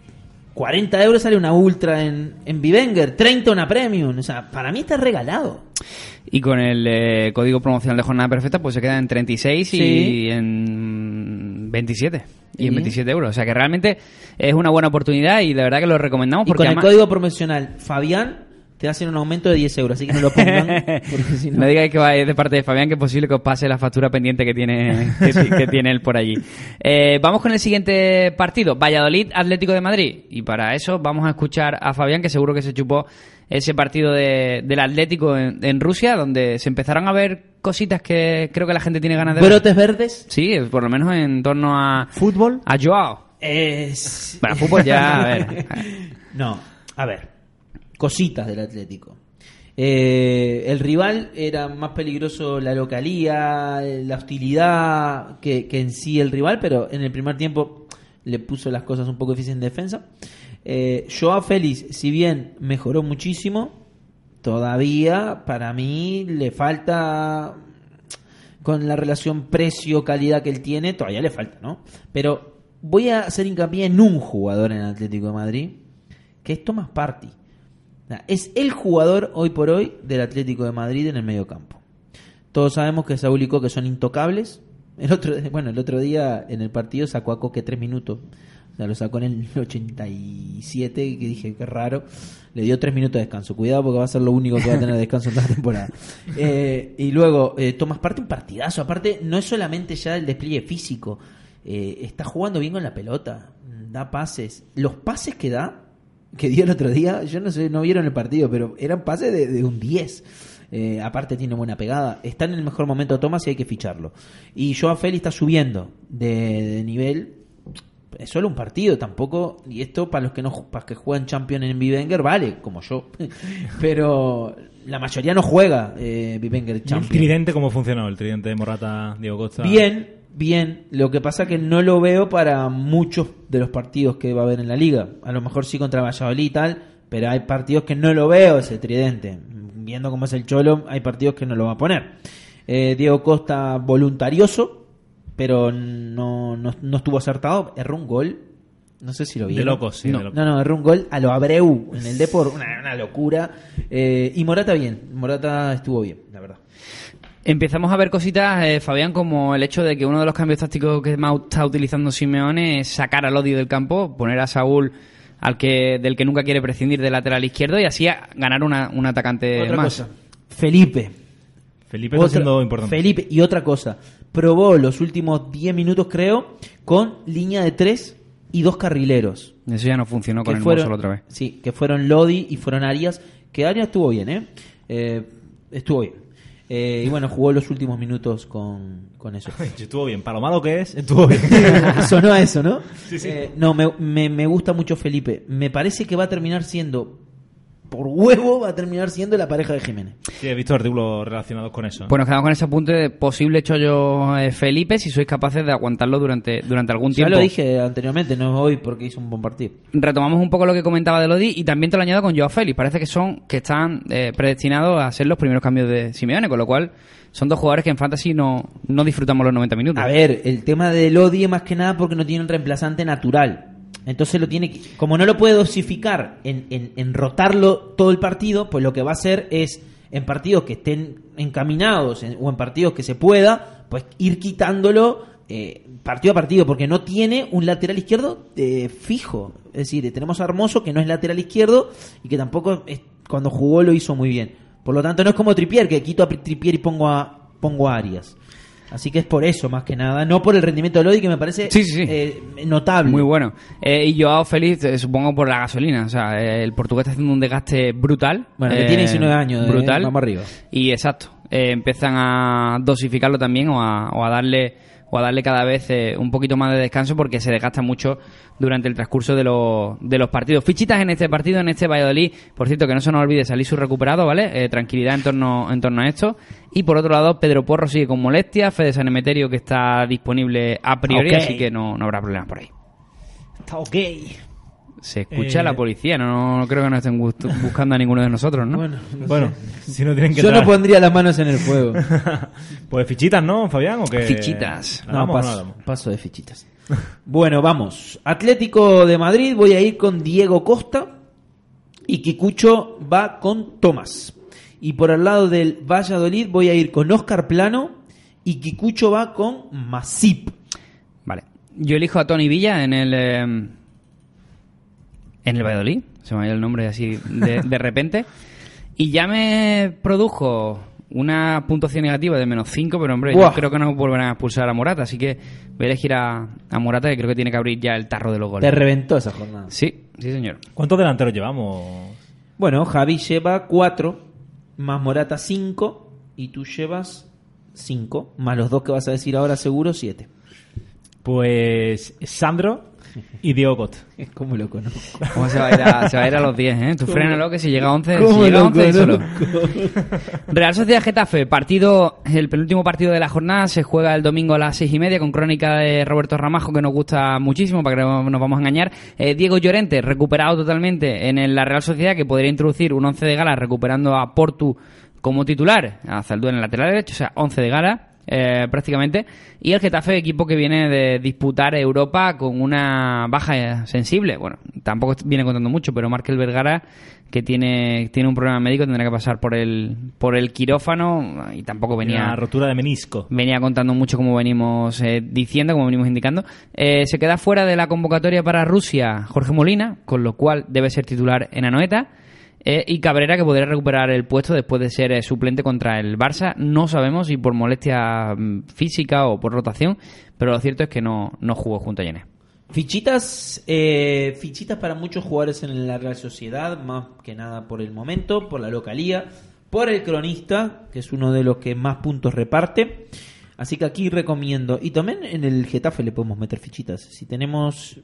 40 euros sale una Ultra en, en Vivenger, 30 una Premium. O sea, para mí está regalado. Y con el eh, código promocional de jornada perfecta, pues se queda en 36 y Sí. en 27. Y en Sí. 27 euros. O sea que realmente es una buena oportunidad y de verdad que lo recomendamos Y con el código promocional Fabián te hacen un aumento de 10 euros, así que no lo pongan. <laughs> porque si no- No digáis que va de parte de Fabián, que es posible que os pase la factura pendiente que tiene, que, que tiene él por allí. Eh, vamos con el siguiente partido, Valladolid Atlético de Madrid. Y para eso vamos a escuchar a Fabián, que seguro que se chupó ese partido de- del Atlético en, en Rusia, donde se empezaron a ver cositas que creo que la gente tiene ganas de ver. Brotes verdes. Sí, por lo menos en torno a, ¿Fútbol? a Joao. Es... Para fútbol ya, a ver. <laughs> No, a ver. Cositas del Atlético. Eh, el rival era más peligroso la localía, la hostilidad que, en sí el rival, pero en el primer tiempo le puso las cosas un poco difíciles en defensa. Eh, Joao Félix, si bien mejoró muchísimo, todavía para mí le falta con la relación precio-calidad que él tiene, todavía le falta, ¿no? Pero voy a hacer hincapié en un jugador en Atlético de Madrid, que es Thomas Party. Es el jugador hoy por hoy del Atlético de Madrid en el medio campo. Todos sabemos que Saúl y Coque son intocables. El otro, bueno, el otro día en el partido sacó a Coque tres minutos. O sea, lo sacó en el <laughs> 87, que dije, qué raro. Le dio tres minutos de descanso. Cuidado porque va a ser lo único que va a tener descanso en toda la temporada. <laughs> Eh, y luego, eh, Tomás parte un partidazo. Aparte, no es solamente ya el despliegue físico. Eh, está jugando bien con la pelota. Da pases. Los pases que da, que dio el otro día, yo no sé, no vieron el partido, pero eran pases de, de un 10. Eh, aparte tiene buena pegada. Está en el mejor momento Tomás y hay que ficharlo. Y Joao Félix está subiendo de, de nivel. Es solo un partido, tampoco. Y esto para los que no para que juegan Champions en Vivenger, vale, como yo. <laughs> Pero la mayoría no juega eh, Vivenger ¿Y el Champions. tridente cómo funcionó? El tridente de Morata, Diego Costa. Bien, bien. Lo que pasa que no lo veo para muchos de los partidos que va a haber en la liga. A lo mejor sí contra Valladolid y tal, pero hay partidos que no lo veo ese tridente. Viendo cómo es el Cholo, hay partidos que no lo va a poner. Eh, Diego Costa voluntarioso, pero no, no, no estuvo acertado. Erró un gol. No sé si lo vi. De locos, sí, no, de locos. no, no, erró un gol a lo Abreu en el Depor. Una, una locura. Eh, y Morata bien. Morata estuvo bien, la verdad. Empezamos a ver cositas, eh, Fabián, como el hecho de que uno de los cambios tácticos que más está utilizando Simeone es sacar al odio del campo, poner a Saúl al que del que nunca quiere prescindir del lateral izquierdo y así a- ganar una, un atacante Otra más. cosa. Felipe. Felipe está Otra- siendo importante. Felipe, y otra cosa. Probó los últimos 10 minutos, creo, con línea de 3 y dos carrileros. Eso ya no funcionó con el fueron, otra vez. Sí, que fueron Lodi y fueron Arias. Que Arias estuvo bien, ¿eh? Eh, estuvo bien. Eh, y bueno, jugó los últimos minutos con, con eso. <laughs> Estuvo bien. Para lo malo que es, estuvo bien. <laughs> Sonó a eso, ¿no? Sí, sí. Eh, no, me, me, me gusta mucho Felipe. Me parece que va a terminar siendo, por huevo, va a terminar siendo la pareja de Jiménez. sí, he visto artículos relacionados con eso. Pues nos quedamos con ese apunte de posible chollo eh, Felipe si sois capaces de aguantarlo durante, durante algún Ya tiempo. lo dije anteriormente, no hoy porque hizo un buen partido. Retomamos un poco lo que comentaba de Lodi y también te lo añado con Joao Félix. Parece que son que están eh, predestinados a ser los primeros cambios de Simeone, con lo cual son dos jugadores que en Fantasy no, no disfrutamos los 90 minutos. A ver, el tema de Lodi es más que nada porque no tiene un reemplazante natural. Entonces lo tiene que, como no lo puede dosificar en, en, en rotarlo todo el partido, pues lo que va a hacer es en partidos que estén encaminados en- o en partidos que se pueda, pues ir quitándolo eh, partido a partido, porque no tiene un lateral izquierdo eh, fijo. Es decir, tenemos a Hermoso que no es lateral izquierdo y que tampoco es- cuando jugó lo hizo muy bien. Por lo tanto, no es como Tripier, que quito a Tripier y pongo a, pongo a Arias. Así que es por eso, más que nada. No por el rendimiento de Lodi, que me parece Sí, sí, sí. eh, notable. Muy bueno. Eh, y Joao Félix, eh, supongo por la gasolina. O sea, eh, el portugués está haciendo un desgaste brutal. Bueno, que Eh, tiene 19 años, eh, Brutal. vamos arriba. Y exacto. eh, empiezan a dosificarlo también o a, o a darle o a darle cada vez eh, un poquito más de descanso porque se desgasta mucho durante el transcurso de los, de los partidos. Fichitas en este partido, en este Valladolid. Por cierto, que no se nos olvide salir su recuperado, ¿vale? Eh, tranquilidad en torno, en torno a esto. Y por otro lado, Pedro Porro sigue con molestias. Fede San Emeterio que está disponible a priori, así que no, no habrá problemas por ahí. Está ok. Se escucha Eh, la policía, no, no creo que nos estén buscando a ninguno de nosotros, ¿no? Bueno, no bueno, sé. si no tienen que Yo no pondría las manos en el fuego. <laughs> Pues fichitas, ¿no, Fabián? ¿O qué? Fichitas. ¿La No, no paso, de fichitas. Bueno, vamos. Atlético de Madrid, voy a ir con Diego Costa y Kikucho va con Tomás. Y por el lado del Valladolid voy a ir con Oscar Plano y Kikucho va con Masip. Vale. Yo elijo a Tony Villa en el. eh, en el Valladolid. Se me ha ido el nombre así de, de repente. Y ya me produjo una puntuación negativa de menos 5, pero hombre, Buah. yo creo que no volverán a expulsar a Morata, así que voy a elegir a, a Morata, que creo que tiene que abrir ya el tarro de los Te goles. reventó esa jornada. Sí, sí, señor. ¿Cuántos delanteros llevamos? Bueno, Javi lleva 4, más Morata 5, y tú llevas 5, más los dos que vas a decir ahora seguro 7. Pues Sandro y Diego Cot. ¿Cómo lo conozco? ¿Cómo se va a ir a, se va a, ir a los 10, eh? Tú frénalo que si llega a 11, ¿Cómo si llega a lo 11 solo. Real Sociedad Getafe, partido, el penúltimo partido de la jornada se juega el domingo a las seis y media con crónica de Roberto Ramajo que nos gusta muchísimo para que no nos vamos a engañar. Eh, Diego Llorente recuperado totalmente en el- la Real Sociedad que podría introducir un 11 de gala recuperando a Portu como titular, a Zaldú en el lateral derecho, o sea, 11 de gala. Eh, prácticamente y el Getafe equipo que viene de disputar Europa con una baja eh, sensible bueno tampoco viene contando mucho pero Markel Vergara que tiene tiene un problema médico tendrá que pasar por el por el quirófano y tampoco venía Una rotura de menisco. venía contando mucho como venimos eh, diciendo, como venimos indicando. Eh, se queda fuera de la convocatoria para Rusia Jorge Molina, con lo cual debe ser titular en Anoeta. Eh, y Cabrera que podría recuperar el puesto después de ser eh, suplente contra el Barça. No sabemos si por molestia mm, física o por rotación, pero lo cierto es que no, no jugó junto a Yené. Fichitas, eh, fichitas para muchos jugadores en la Real Sociedad, más que nada por el momento, por la localía, por el cronista, que es uno de los que más puntos reparte. Así que aquí recomiendo. Y también en el Getafe le podemos meter fichitas. Si tenemos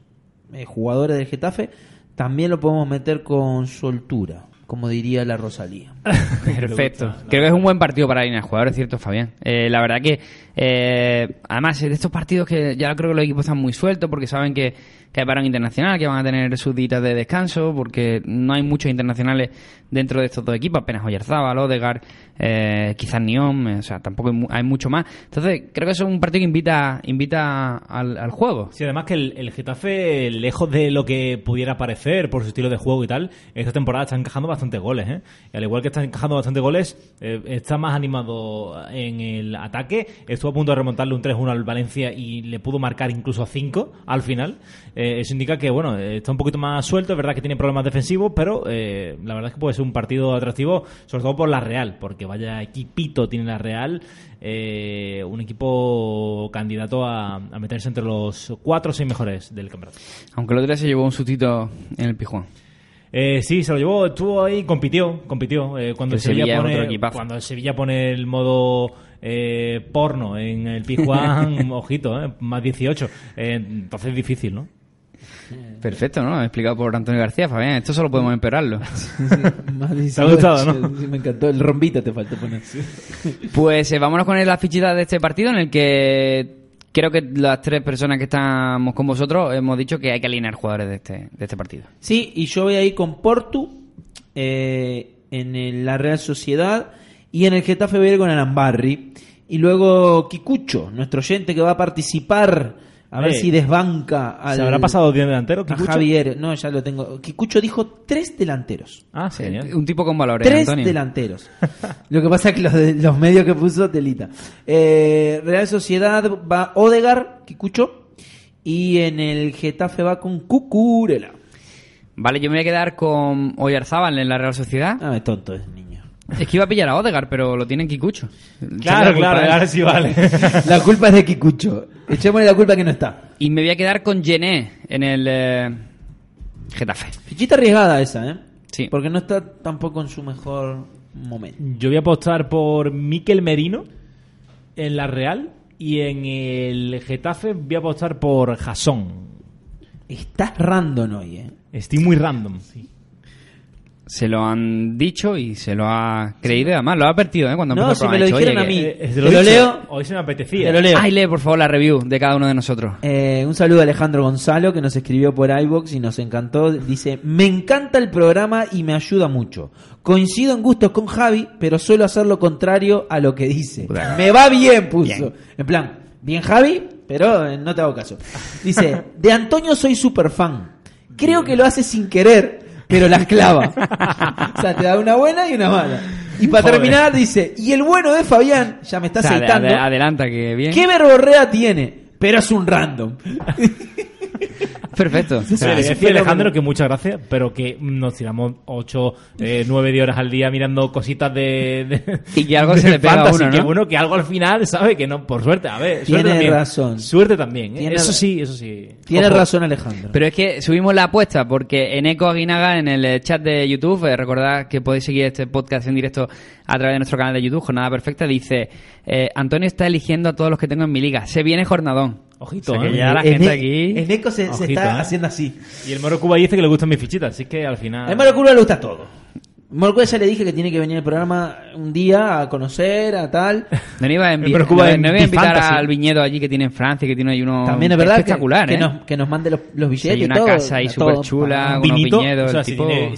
eh, jugadores del Getafe, también lo podemos meter con soltura, como diría la Rosalía. <laughs> Perfecto. Creo que es un buen partido para alinear jugadores, ¿cierto, Fabián? Eh, la verdad que, eh, además, de estos partidos que ya creo que los equipos están muy sueltos porque saben que, que hay parón internacional, que van a tener sus días de descanso, porque no hay muchos internacionales dentro de estos dos equipos, apenas Oyarzábal, Odegaard, eh, quizás Niom, eh, o sea, tampoco hay, mu- hay mucho más. Entonces, creo que eso es un partido que invita, invita al, juego. Sí, además que el, Getafe, lejos de lo que pudiera parecer por su estilo de juego y tal, esta temporada está encajando bastantes goles, ¿eh? Y al igual que está encajando bastantes goles, eh, está más animado en el ataque. Estuvo a punto de remontarle un 3-1 al Valencia y le pudo marcar incluso a 5 al final. Eso indica que, bueno, eh, está un poquito más suelto. Es verdad que tiene problemas defensivos, pero eh, la verdad es que puede ser un partido atractivo, sobre todo por la Real, porque vaya equipito tiene la Real. eh, un equipo candidato a, a meterse entre los cuatro o seis mejores del campeonato. Aunque el otro día se llevó un sustito en el Pijuán. Eh, sí, se lo llevó, estuvo ahí, compitió, compitió. Eh, cuando, el Sevilla pone, cuando el Sevilla pone el modo eh, porno en el Pijuán, <laughs> ojito, eh, más 18. Eh, entonces es difícil, ¿no? Perfecto, ¿no? Explicado por Antonio García, Fabián. Esto solo podemos empeorarlo. <laughs> Más <laughs> ¿Te ha gustado, no? Sí, me encantó. El rombito te faltó poner. <laughs> Pues eh, vámonos con la fichita de este partido en el que creo que las tres personas que estamos con vosotros hemos dicho que hay que alinear jugadores de este, de este partido. Sí, y yo voy a ir con Portu eh, en el- la Real Sociedad y en el Getafe voy a ir con Alambarri. Y luego Kikucho, nuestro oyente que va a participar, a ver Eh, si desbanca al, ¿Se habrá pasado bien delantero, a? Javier. No, ya lo tengo. Kikucho dijo tres delanteros. Ah, sí, genial. Un tipo con valores, Tres Antonio. delanteros. <laughs> Lo que pasa es que los, de- los medios que puso, telita. Eh, Real Sociedad va Odegar, Kikucho. Y en el Getafe va con Cucurela. Vale, yo me voy a quedar con Oyarzábal en la Real Sociedad. Ah, es tonto ese niño. Es que iba a pillar a Odegar, pero lo tienen Kikucho. Claro, claro, ahora sí vale. <laughs> La culpa es de Kikucho. Echémosle la culpa que no está. Y me voy a quedar con Gené en el eh, Getafe. Fichita arriesgada esa, ¿eh? Sí. Porque no está tampoco en su mejor momento. Yo voy a apostar por Miquel Merino en la Real y en el Getafe voy a apostar por Jasón. Estás random hoy, ¿eh? Estoy muy random. Se lo han dicho y se lo ha creído. y Además, lo ha advertido, ¿eh? Cuando No, empezó el si me lo programa. Ha dicho, dijeron a "Oye, mí. Eh, Te te lo dicho. leo. Hoy se me apetecía. Te lo leo. Ay, lee, por favor, la review de cada uno de nosotros. Eh, un saludo a Alejandro Gonzalo que nos escribió por iBox y nos encantó. Dice: Me encanta el programa y me ayuda mucho. Coincido en gustos con Javi, pero suelo hacer lo contrario a lo que dice. Puta. Me va bien, puso. En plan, bien Javi, pero eh, no te hago caso. Dice: De Antonio soy super fan. Creo que lo hace sin querer, pero las clava. o sea, te da una buena y una mala. Y para terminar, dice: Y el bueno de Fabián, ya me está O sea, aceitando. ade- adelanta, que bien. ¿Qué verborrea tiene? Pero es un random. <laughs> perfecto. Decía. Alejandro que muchas gracias, pero que nos tiramos 8, 9 de horas al día mirando cositas de. de- Y que algo de se le pega a fantasy, Que ¿no? bueno, que algo al final, ¿sabe? Que no, por suerte, a ver. Tiene también. razón. Suerte también. ¿eh? Tiene Eso sí, eso sí. Tiene Ojo. razón Alejandro. Pero es que subimos la apuesta porque Eneco Aguinaga en el eh, chat de YouTube, eh, recordad que podéis seguir este podcast en directo a través de nuestro canal de YouTube, Jornada Perfecta, dice, eh, Antonio está eligiendo a todos los que tengo en mi liga. Se viene jornadón. Ojito, O sea, que ¿eh? ya la En gente E- aquí... En Eco se, está ¿eh? haciendo así. Y el Moro Cuba dice que le gustan mis fichitas, así que al final. A Mario Curva le gusta todo. Mario ya le dije que tiene que venir al programa un día a conocer, a tal. No me iba a, envi- Me preocupa no- en no iba a invitar al viñedo allí que tiene en Francia, que tiene ahí uno También es verdad que- espectacular, que, ¿eh? nos, que nos mande los, los Sí, billetes hay y una todo. casa ahí súper chula, con unos viñedos, o sea, el si tipo... tiene-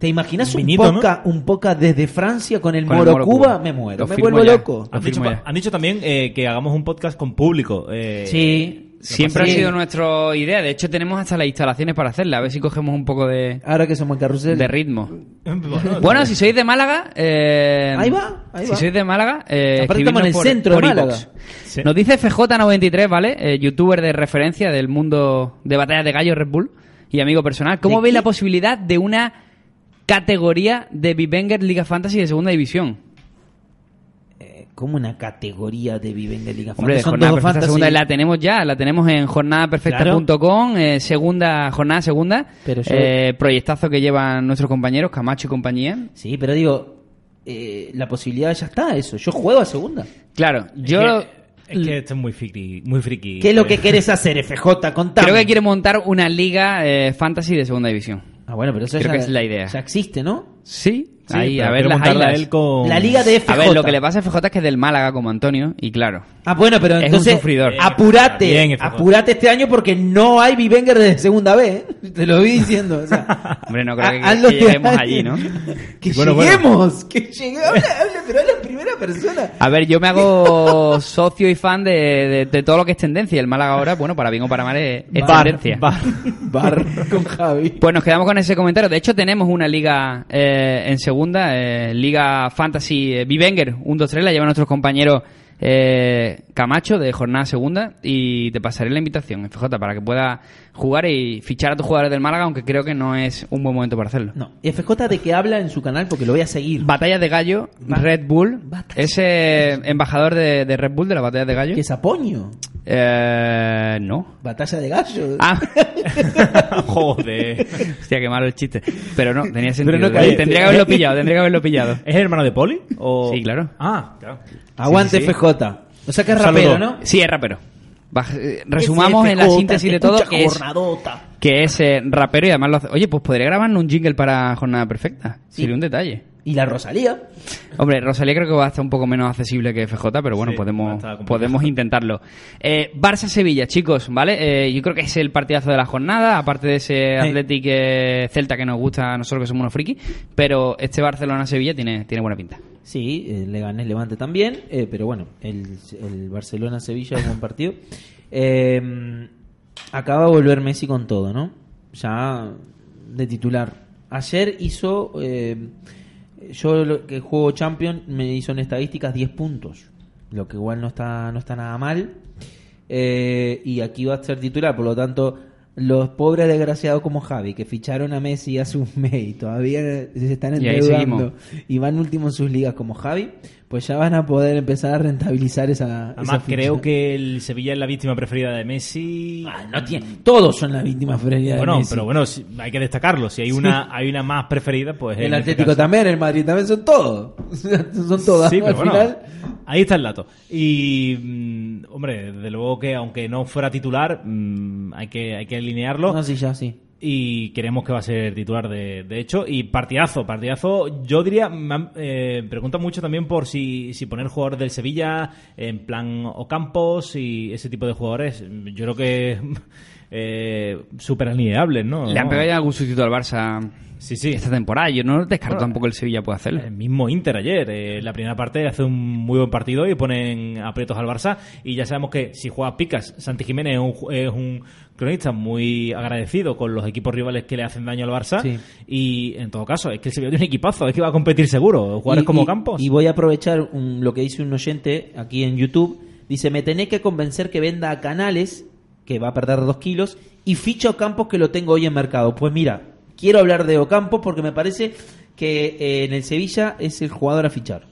¿Te imaginas un Vinito, poca, un poca desde Francia con el Con el Moro, Cuba? Cuba. Me muero, me vuelvo ya. loco. Han dicho, han también eh, que hagamos un podcast con público. eh, Sí. Siempre ha sido nuestra idea. De hecho, tenemos hasta las instalaciones para hacerla. A ver si cogemos un poco de, Ahora que somos el carrusel. de ritmo. Bueno, Bueno, si sois de Málaga... eh, Ahí va, ahí si va. sois de Málaga... Eh, Aparte estamos en el por- centro de Málaga. Sí. Nos dice FJ93, ¿vale? Eh, youtuber de referencia del mundo de batallas de gallos Red Bull y amigo personal. ¿Cómo ¿De veis la posibilidad de una categoría de Vivenger Liga Fantasy de segunda división? Eh, como una categoría de Vivenga Liga Hombre, de Fantasy. Son jornada perfecta fantasy. segunda la tenemos ya, la tenemos en jornadaperfecta.com, eh, segunda, jornada segunda, Pero yo- eh, proyectazo que llevan nuestros compañeros, Camacho y compañía. Sí, pero digo, eh, la posibilidad ya está, eso. Yo juego a segunda. Claro, Es yo que- Es que esto es muy friki. Muy friki ¿Qué es lo que quieres hacer, FJ? Contame. creo que quiere montar una liga eh, fantasy de segunda división. Ah, bueno, pero eso Creo ya, que es la idea. ya existe, ¿no? Sí, Sí, ahí, pero a ver quiero las montarla highlights. él con... La liga de FJ. A ver, lo que le pasa a FJ es que es del Málaga como Antonio, y claro. Ah, bueno, pero Es un entonces sufridor. apurate, Bien, apurate este año porque no hay Vivenger de segunda vez, ¿eh? te lo voy diciendo. O sea, <laughs> Hombre, no creo que, lleguemos allí. ¿no? <laughs> Que Bueno, bueno. lleguemos, que lleguemos. Habla, habla, pero habla en primera persona. A ver, yo me hago <laughs> socio y fan de, de- de todo lo que es tendencia. El Málaga ahora, bueno, para bien o para mal, es, es Bar, tendencia. bar. Bar con Javi. Pues nos quedamos con ese comentario. De hecho, tenemos una liga eh, en segunda, eh, Liga Fantasy eh, Vivenger 1, 2, 3, la llevan nuestros compañeros eh, Camacho de jornada segunda y te pasaré la invitación, FJ, para que puedas jugar y fichar a tus jugadores del Málaga, aunque creo que no es un buen momento para hacerlo. No, FJ de qué habla en su canal porque lo voy a seguir. Batallas de Gallo, Ba- Red Bull, ese embajador de, de Red Bull, de las batallas de Gallo. ¿Qué es Apoño? Eh, no. Batalla de gallos. Ah, <laughs> Joder. hostia, qué malo el chiste. Pero no, tenía sentido. no tendría que haberlo pillado, tendría que haberlo pillado. ¿Es el hermano de Poli? O... Sí, claro. Ah, claro. Aguante Sí, sí, sí. FJ. O sea que es rapero, saludo. ¿no? Sí, es rapero. Eh, Resumamos en la síntesis de todo que es, que es eh, rapero y además lo hace. Oye, pues podría grabarnos un jingle para Jornada Perfecta. Sí. Sería un detalle. Y la Rosalía. Hombre, Rosalía creo que va a estar un poco menos accesible que FJ, pero bueno, Sí, podemos, podemos intentarlo. Eh, Barça-Sevilla, chicos, ¿vale? Eh, yo creo que es el partidazo de la jornada, aparte de ese Athletic eh, Celta que nos gusta a nosotros que somos unos frikis, pero este Barcelona-Sevilla tiene, tiene buena pinta. Sí, eh, le gané Levante también, eh, pero bueno, el, el Barcelona-Sevilla es un buen partido. Eh, acaba de volver Messi con todo, ¿no? Ya de titular. Ayer hizo, eh, yo que juego Champions me hizo en estadísticas 10 puntos, lo que igual no está, no está nada mal. Eh, y aquí va a ser titular, por lo tanto, los pobres desgraciados como Javi, que ficharon a Messi hace un mes y todavía se están endeudando y van último en sus ligas como Javi, pues ya van a poder empezar a rentabilizar esa. Además, esa creo que el Sevilla es la víctima preferida de Messi. Ah, no tiene, todos son las víctimas preferidas de Bueno, Messi. pero bueno, si- hay que destacarlo. Si hay una hay una más preferida, pues el este Atlético también, el Madrid también son todos. <laughs> son todas. Sí, Al pero bueno, final, ahí está el dato. Y, mm, hombre, desde luego que aunque no fuera titular, mm, hay que hay que alinearlo. no, sí, ya, sí. Y creemos que va a ser titular de, de hecho. Y partidazo partidazo. Yo diría me han- eh, preguntan mucho también por si, si poner jugadores del Sevilla en plan Ocampos y ese tipo de jugadores yo creo que <laughs> eh, súper alineables ¿no? Le han pegado ya algún sustituto al Barça sí sí esta temporada. Yo no descarto Bueno, tampoco el Sevilla puede hacerlo. el mismo Inter ayer, eh, la primera parte hace un muy buen partido y ponen aprietos al Barça y ya sabemos que si juega picas, Santi Jiménez es un, ju- es un cronista muy agradecido con los equipos rivales que le hacen daño al Barça Sí. y en todo caso es que el Sevilla tiene un equipazo, es que va a competir seguro, jugadores Y- como y- Campos. Y voy a aprovechar un- lo que dice un oyente aquí en YouTube. Dice, me tenés que convencer que venda a Canales, que va a perder dos kilos, y ficha a Ocampos que lo tengo hoy en mercado. Pues mira, quiero hablar de Ocampos porque me parece que eh, en el Sevilla es el jugador a fichar.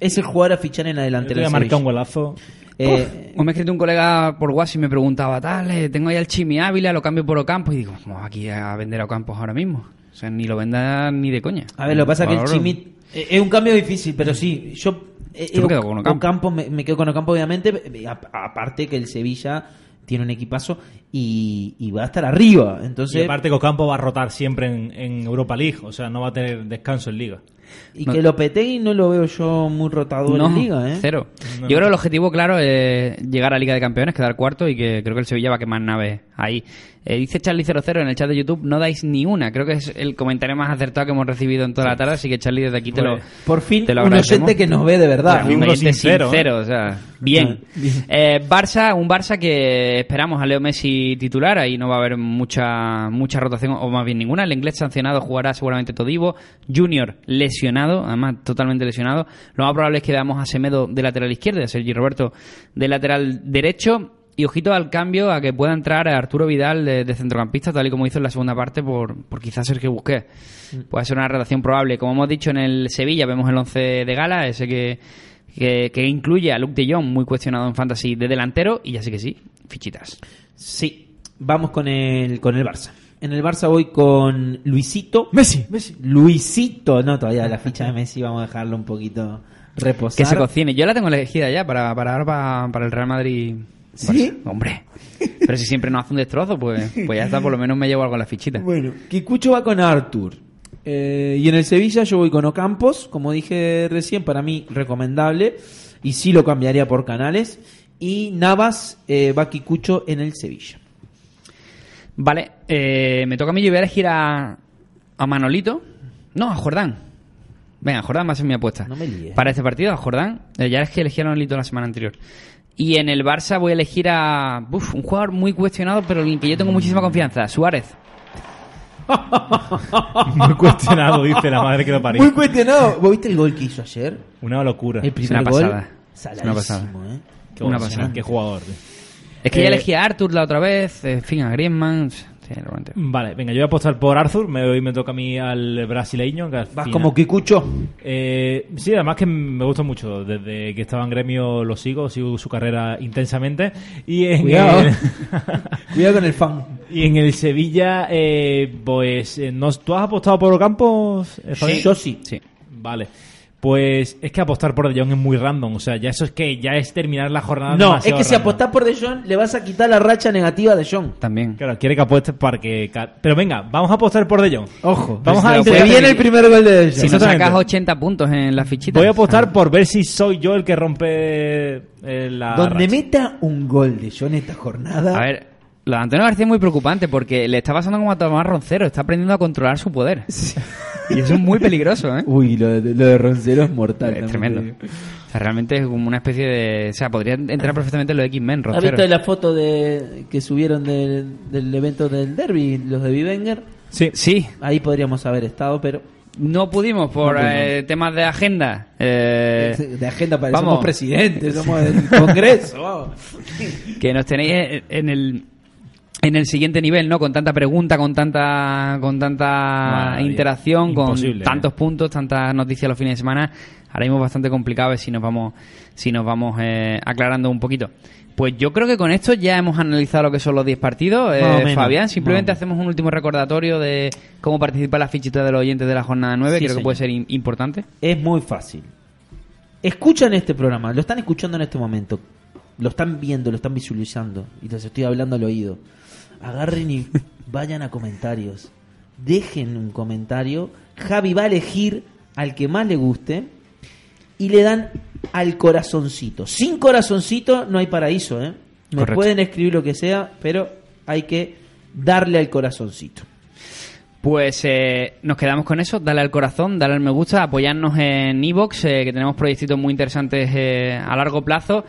Es el jugador a fichar en la delantera marcar un golazo. Eh, O me ha escrito un colega por WhatsApp y me preguntaba, tal, tengo ahí al Chimi Ávila, lo cambio por Ocampo. Y digo, vamos aquí a vender a Ocampos ahora mismo. O sea, ni lo venda ni de coña. A ver, lo que pasa es que el Chimit eh, es un cambio difícil, pero sí, yo, eh, Yo me quedo con Ocampo. Ocampo, me, me quedo con Ocampo, obviamente, a- aparte que el Sevilla tiene un equipazo y, y va a estar arriba, Y entonces aparte que Ocampo va a rotar siempre en, en Europa League, o sea, no va a tener descanso en Liga. y que Lopetegui no lo veo yo muy rotador No, en Liga, ¿eh? cero. No. Yo creo que el objetivo, claro, es llegar a Liga de Campeones, quedar cuarto y que creo que el Sevilla va a quemar naves ahí. Eh, dice Charlie00 en el chat de YouTube, no dais ni una. Creo que es el comentario más acertado que hemos recibido en toda la tarde, así que Charlie desde aquí te lo... Pues, Por fin, te lo un oyente que nos ve de verdad. Un oyente sincero, sincero, o sea, bien. Eh, Barça, un Barça que esperamos a Leo Messi titular, ahí no va a haber mucha mucha rotación, o más bien ninguna. El inglés sancionado jugará seguramente Todivo, Junior lesionado, además totalmente lesionado. Lo más probable es que veamos a Semedo de lateral izquierdo, y a Sergi Roberto de lateral derecho. Y ojito al cambio a que pueda entrar Arturo Vidal de, de centrocampista, tal y como hizo en la segunda parte, por, por quizás Sergio Busquets. Puede ser una relación probable. Como hemos dicho en el Sevilla, vemos el 11 de gala, ese que, que, que incluye a Luke de Jong, muy cuestionado en fantasy de delantero, y ya sé que sí, fichitas. Sí, vamos con el, con el Barça. En el Barça voy con Luisito. Messi, Messi. Luisito, no, todavía la ficha de Messi vamos a dejarlo un poquito reposar. Que se cocine. Yo la tengo elegida ya para, para ahora para, para el Real Madrid. ¿Sí? Barça. Hombre. Pero si siempre nos hace un destrozo, pues, pues ya está, por lo menos me llevo algo en la fichita. Bueno, Kikucho va con Arthur. Eh, y en el Sevilla yo voy con Ocampos, como dije recién, para mí recomendable. Y sí lo cambiaría por Canales. Y Navas eh, va Kikucho en el Sevilla. Vale, eh, me toca a mí, yo voy a elegir a, a Manolito. No, a Jordán. Venga, Jordán va a ser mi apuesta. No me líes. Para este partido, a Jordán. Eh, ya es que elegí a Manolito la semana anterior. Y en el Barça voy a elegir a uf, un jugador muy cuestionado, pero en el que yo tengo muchísima confianza, Suárez. <laughs> Muy cuestionado, dice la madre que lo parió. Muy cuestionado. ¿Vos viste el gol que hizo ayer? Una locura. El Es primer una gol. pasada. Es una pasada. ¿eh? Qué, una pasada. qué jugador. tío. Es que Eh, ya elegí a Arthur la otra vez, en fin, a Griezmann. Sí, realmente. Vale, venga, yo voy a apostar por Arthur. Me, hoy me toca a mí al brasileño. que al Vas final- como Kikucho. Eh, sí, además que me gusta mucho. Desde que estaba en gremio lo sigo, sigo su carrera intensamente. Y en, Cuidado. el, <laughs> <laughs> Cuidado con el fan. y en el Sevilla, eh, pues, eh, ¿no- ¿tú has apostado por Ocampos? eh, Fabián? Yo sí. Sí. Vale. Pues es que apostar por De Jong es muy random. O sea, ya eso es que ya es terminar la jornada. No, es que si apostás por De Jong, le vas a quitar la racha negativa de Jong. También. Claro, quiere que apuestes para que. Pero venga, vamos a apostar por De Jong. Ojo. Vamos a Se viene el primer gol de De Jong. Si no sacas 80 puntos en la fichita. Voy a apostar por ver si soy yo el que rompe eh, la. Donde racha. meta un gol de Jong esta jornada. A ver, lo de Antonio García es muy preocupante porque le está pasando como a Tomás Roncero, está aprendiendo a controlar su poder. Y eso es muy peligroso, ¿eh? Uy, lo de, lo de Roncero es mortal. Es tremendo. O sea, realmente es como una especie de... O sea, podría entrar perfectamente en los X-Men, ¿Has Roncero. visto la foto de que subieron del, del evento del derby, los de Vivenger? Sí. Sí, Ahí podríamos haber estado, pero no pudimos por No pudimos. eh, temas de agenda. Eh, de agenda para somos presidentes, somos del Congreso. vamos. <laughs> que nos tenéis en el en el siguiente nivel, ¿no? Con tanta pregunta, con tanta con tanta Madre interacción, imposible, con tantos ¿eh? puntos, tantas noticias los fines de semana. Ahora mismo es bastante complicado a ver si nos vamos si nos vamos eh, aclarando un poquito. Pues yo creo que con esto ya hemos analizado lo que son los 10 partidos. Eh, menos, Fabián, simplemente hacemos un último recordatorio de cómo participar en la fichita de los oyentes de la jornada 9. Sí, creo que puede ser im- importante. Es muy fácil. Escuchan este programa, lo están escuchando en este momento. Lo están viendo, lo están visualizando. Y les estoy hablando al oído. Agarren y vayan a comentarios. Dejen un comentario. Javi va a elegir al que más le guste. Y le dan al corazoncito. Sin corazoncito no hay paraíso, ¿eh? Me Correcto. pueden escribir lo que sea, pero hay que darle al corazoncito. Pues eh, nos quedamos con eso. Dale al corazón, dale al me gusta, apoyarnos en Evox, que tenemos proyectitos muy interesantes eh, a largo plazo.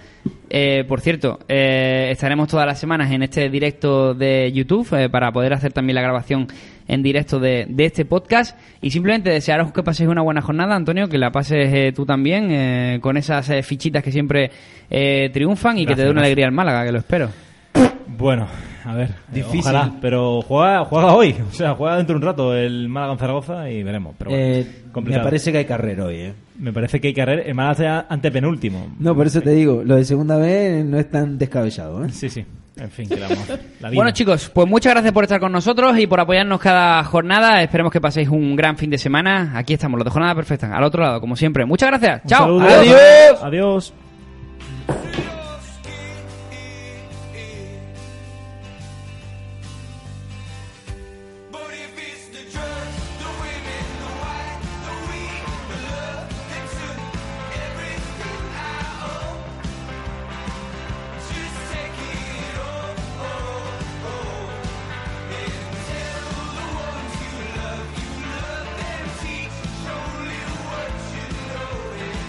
Eh, por cierto, eh, estaremos todas las semanas en este directo de YouTube eh, para poder hacer también la grabación en directo de, de este podcast. Y simplemente desearos que paséis una buena jornada, Antonio, que la pases eh, tú también, eh, con esas eh, fichitas que siempre eh, triunfan y que te dé una gracias. alegría al Málaga, que lo espero. Bueno, a ver, eh, Difícil. ojalá, pero juega, juega hoy, <laughs> o sea, juega dentro de un rato el Málaga en Zaragoza y veremos. Pero bueno, Eh, me parece que hay carrera hoy, ¿eh? Me parece que hay arreglar. El Málaga sea antepenúltimo. No, por eso te digo, lo de segunda vez no es tan descabellado, ¿eh? Sí, sí. En fin, que la. Bueno chicos, pues muchas gracias por estar con nosotros y por apoyarnos cada jornada. Esperemos que paséis un gran fin de semana. Aquí estamos, los de Jornada Perfecta, al otro lado, como siempre. Muchas gracias. Un Chao. saludo. Adiós. Adiós.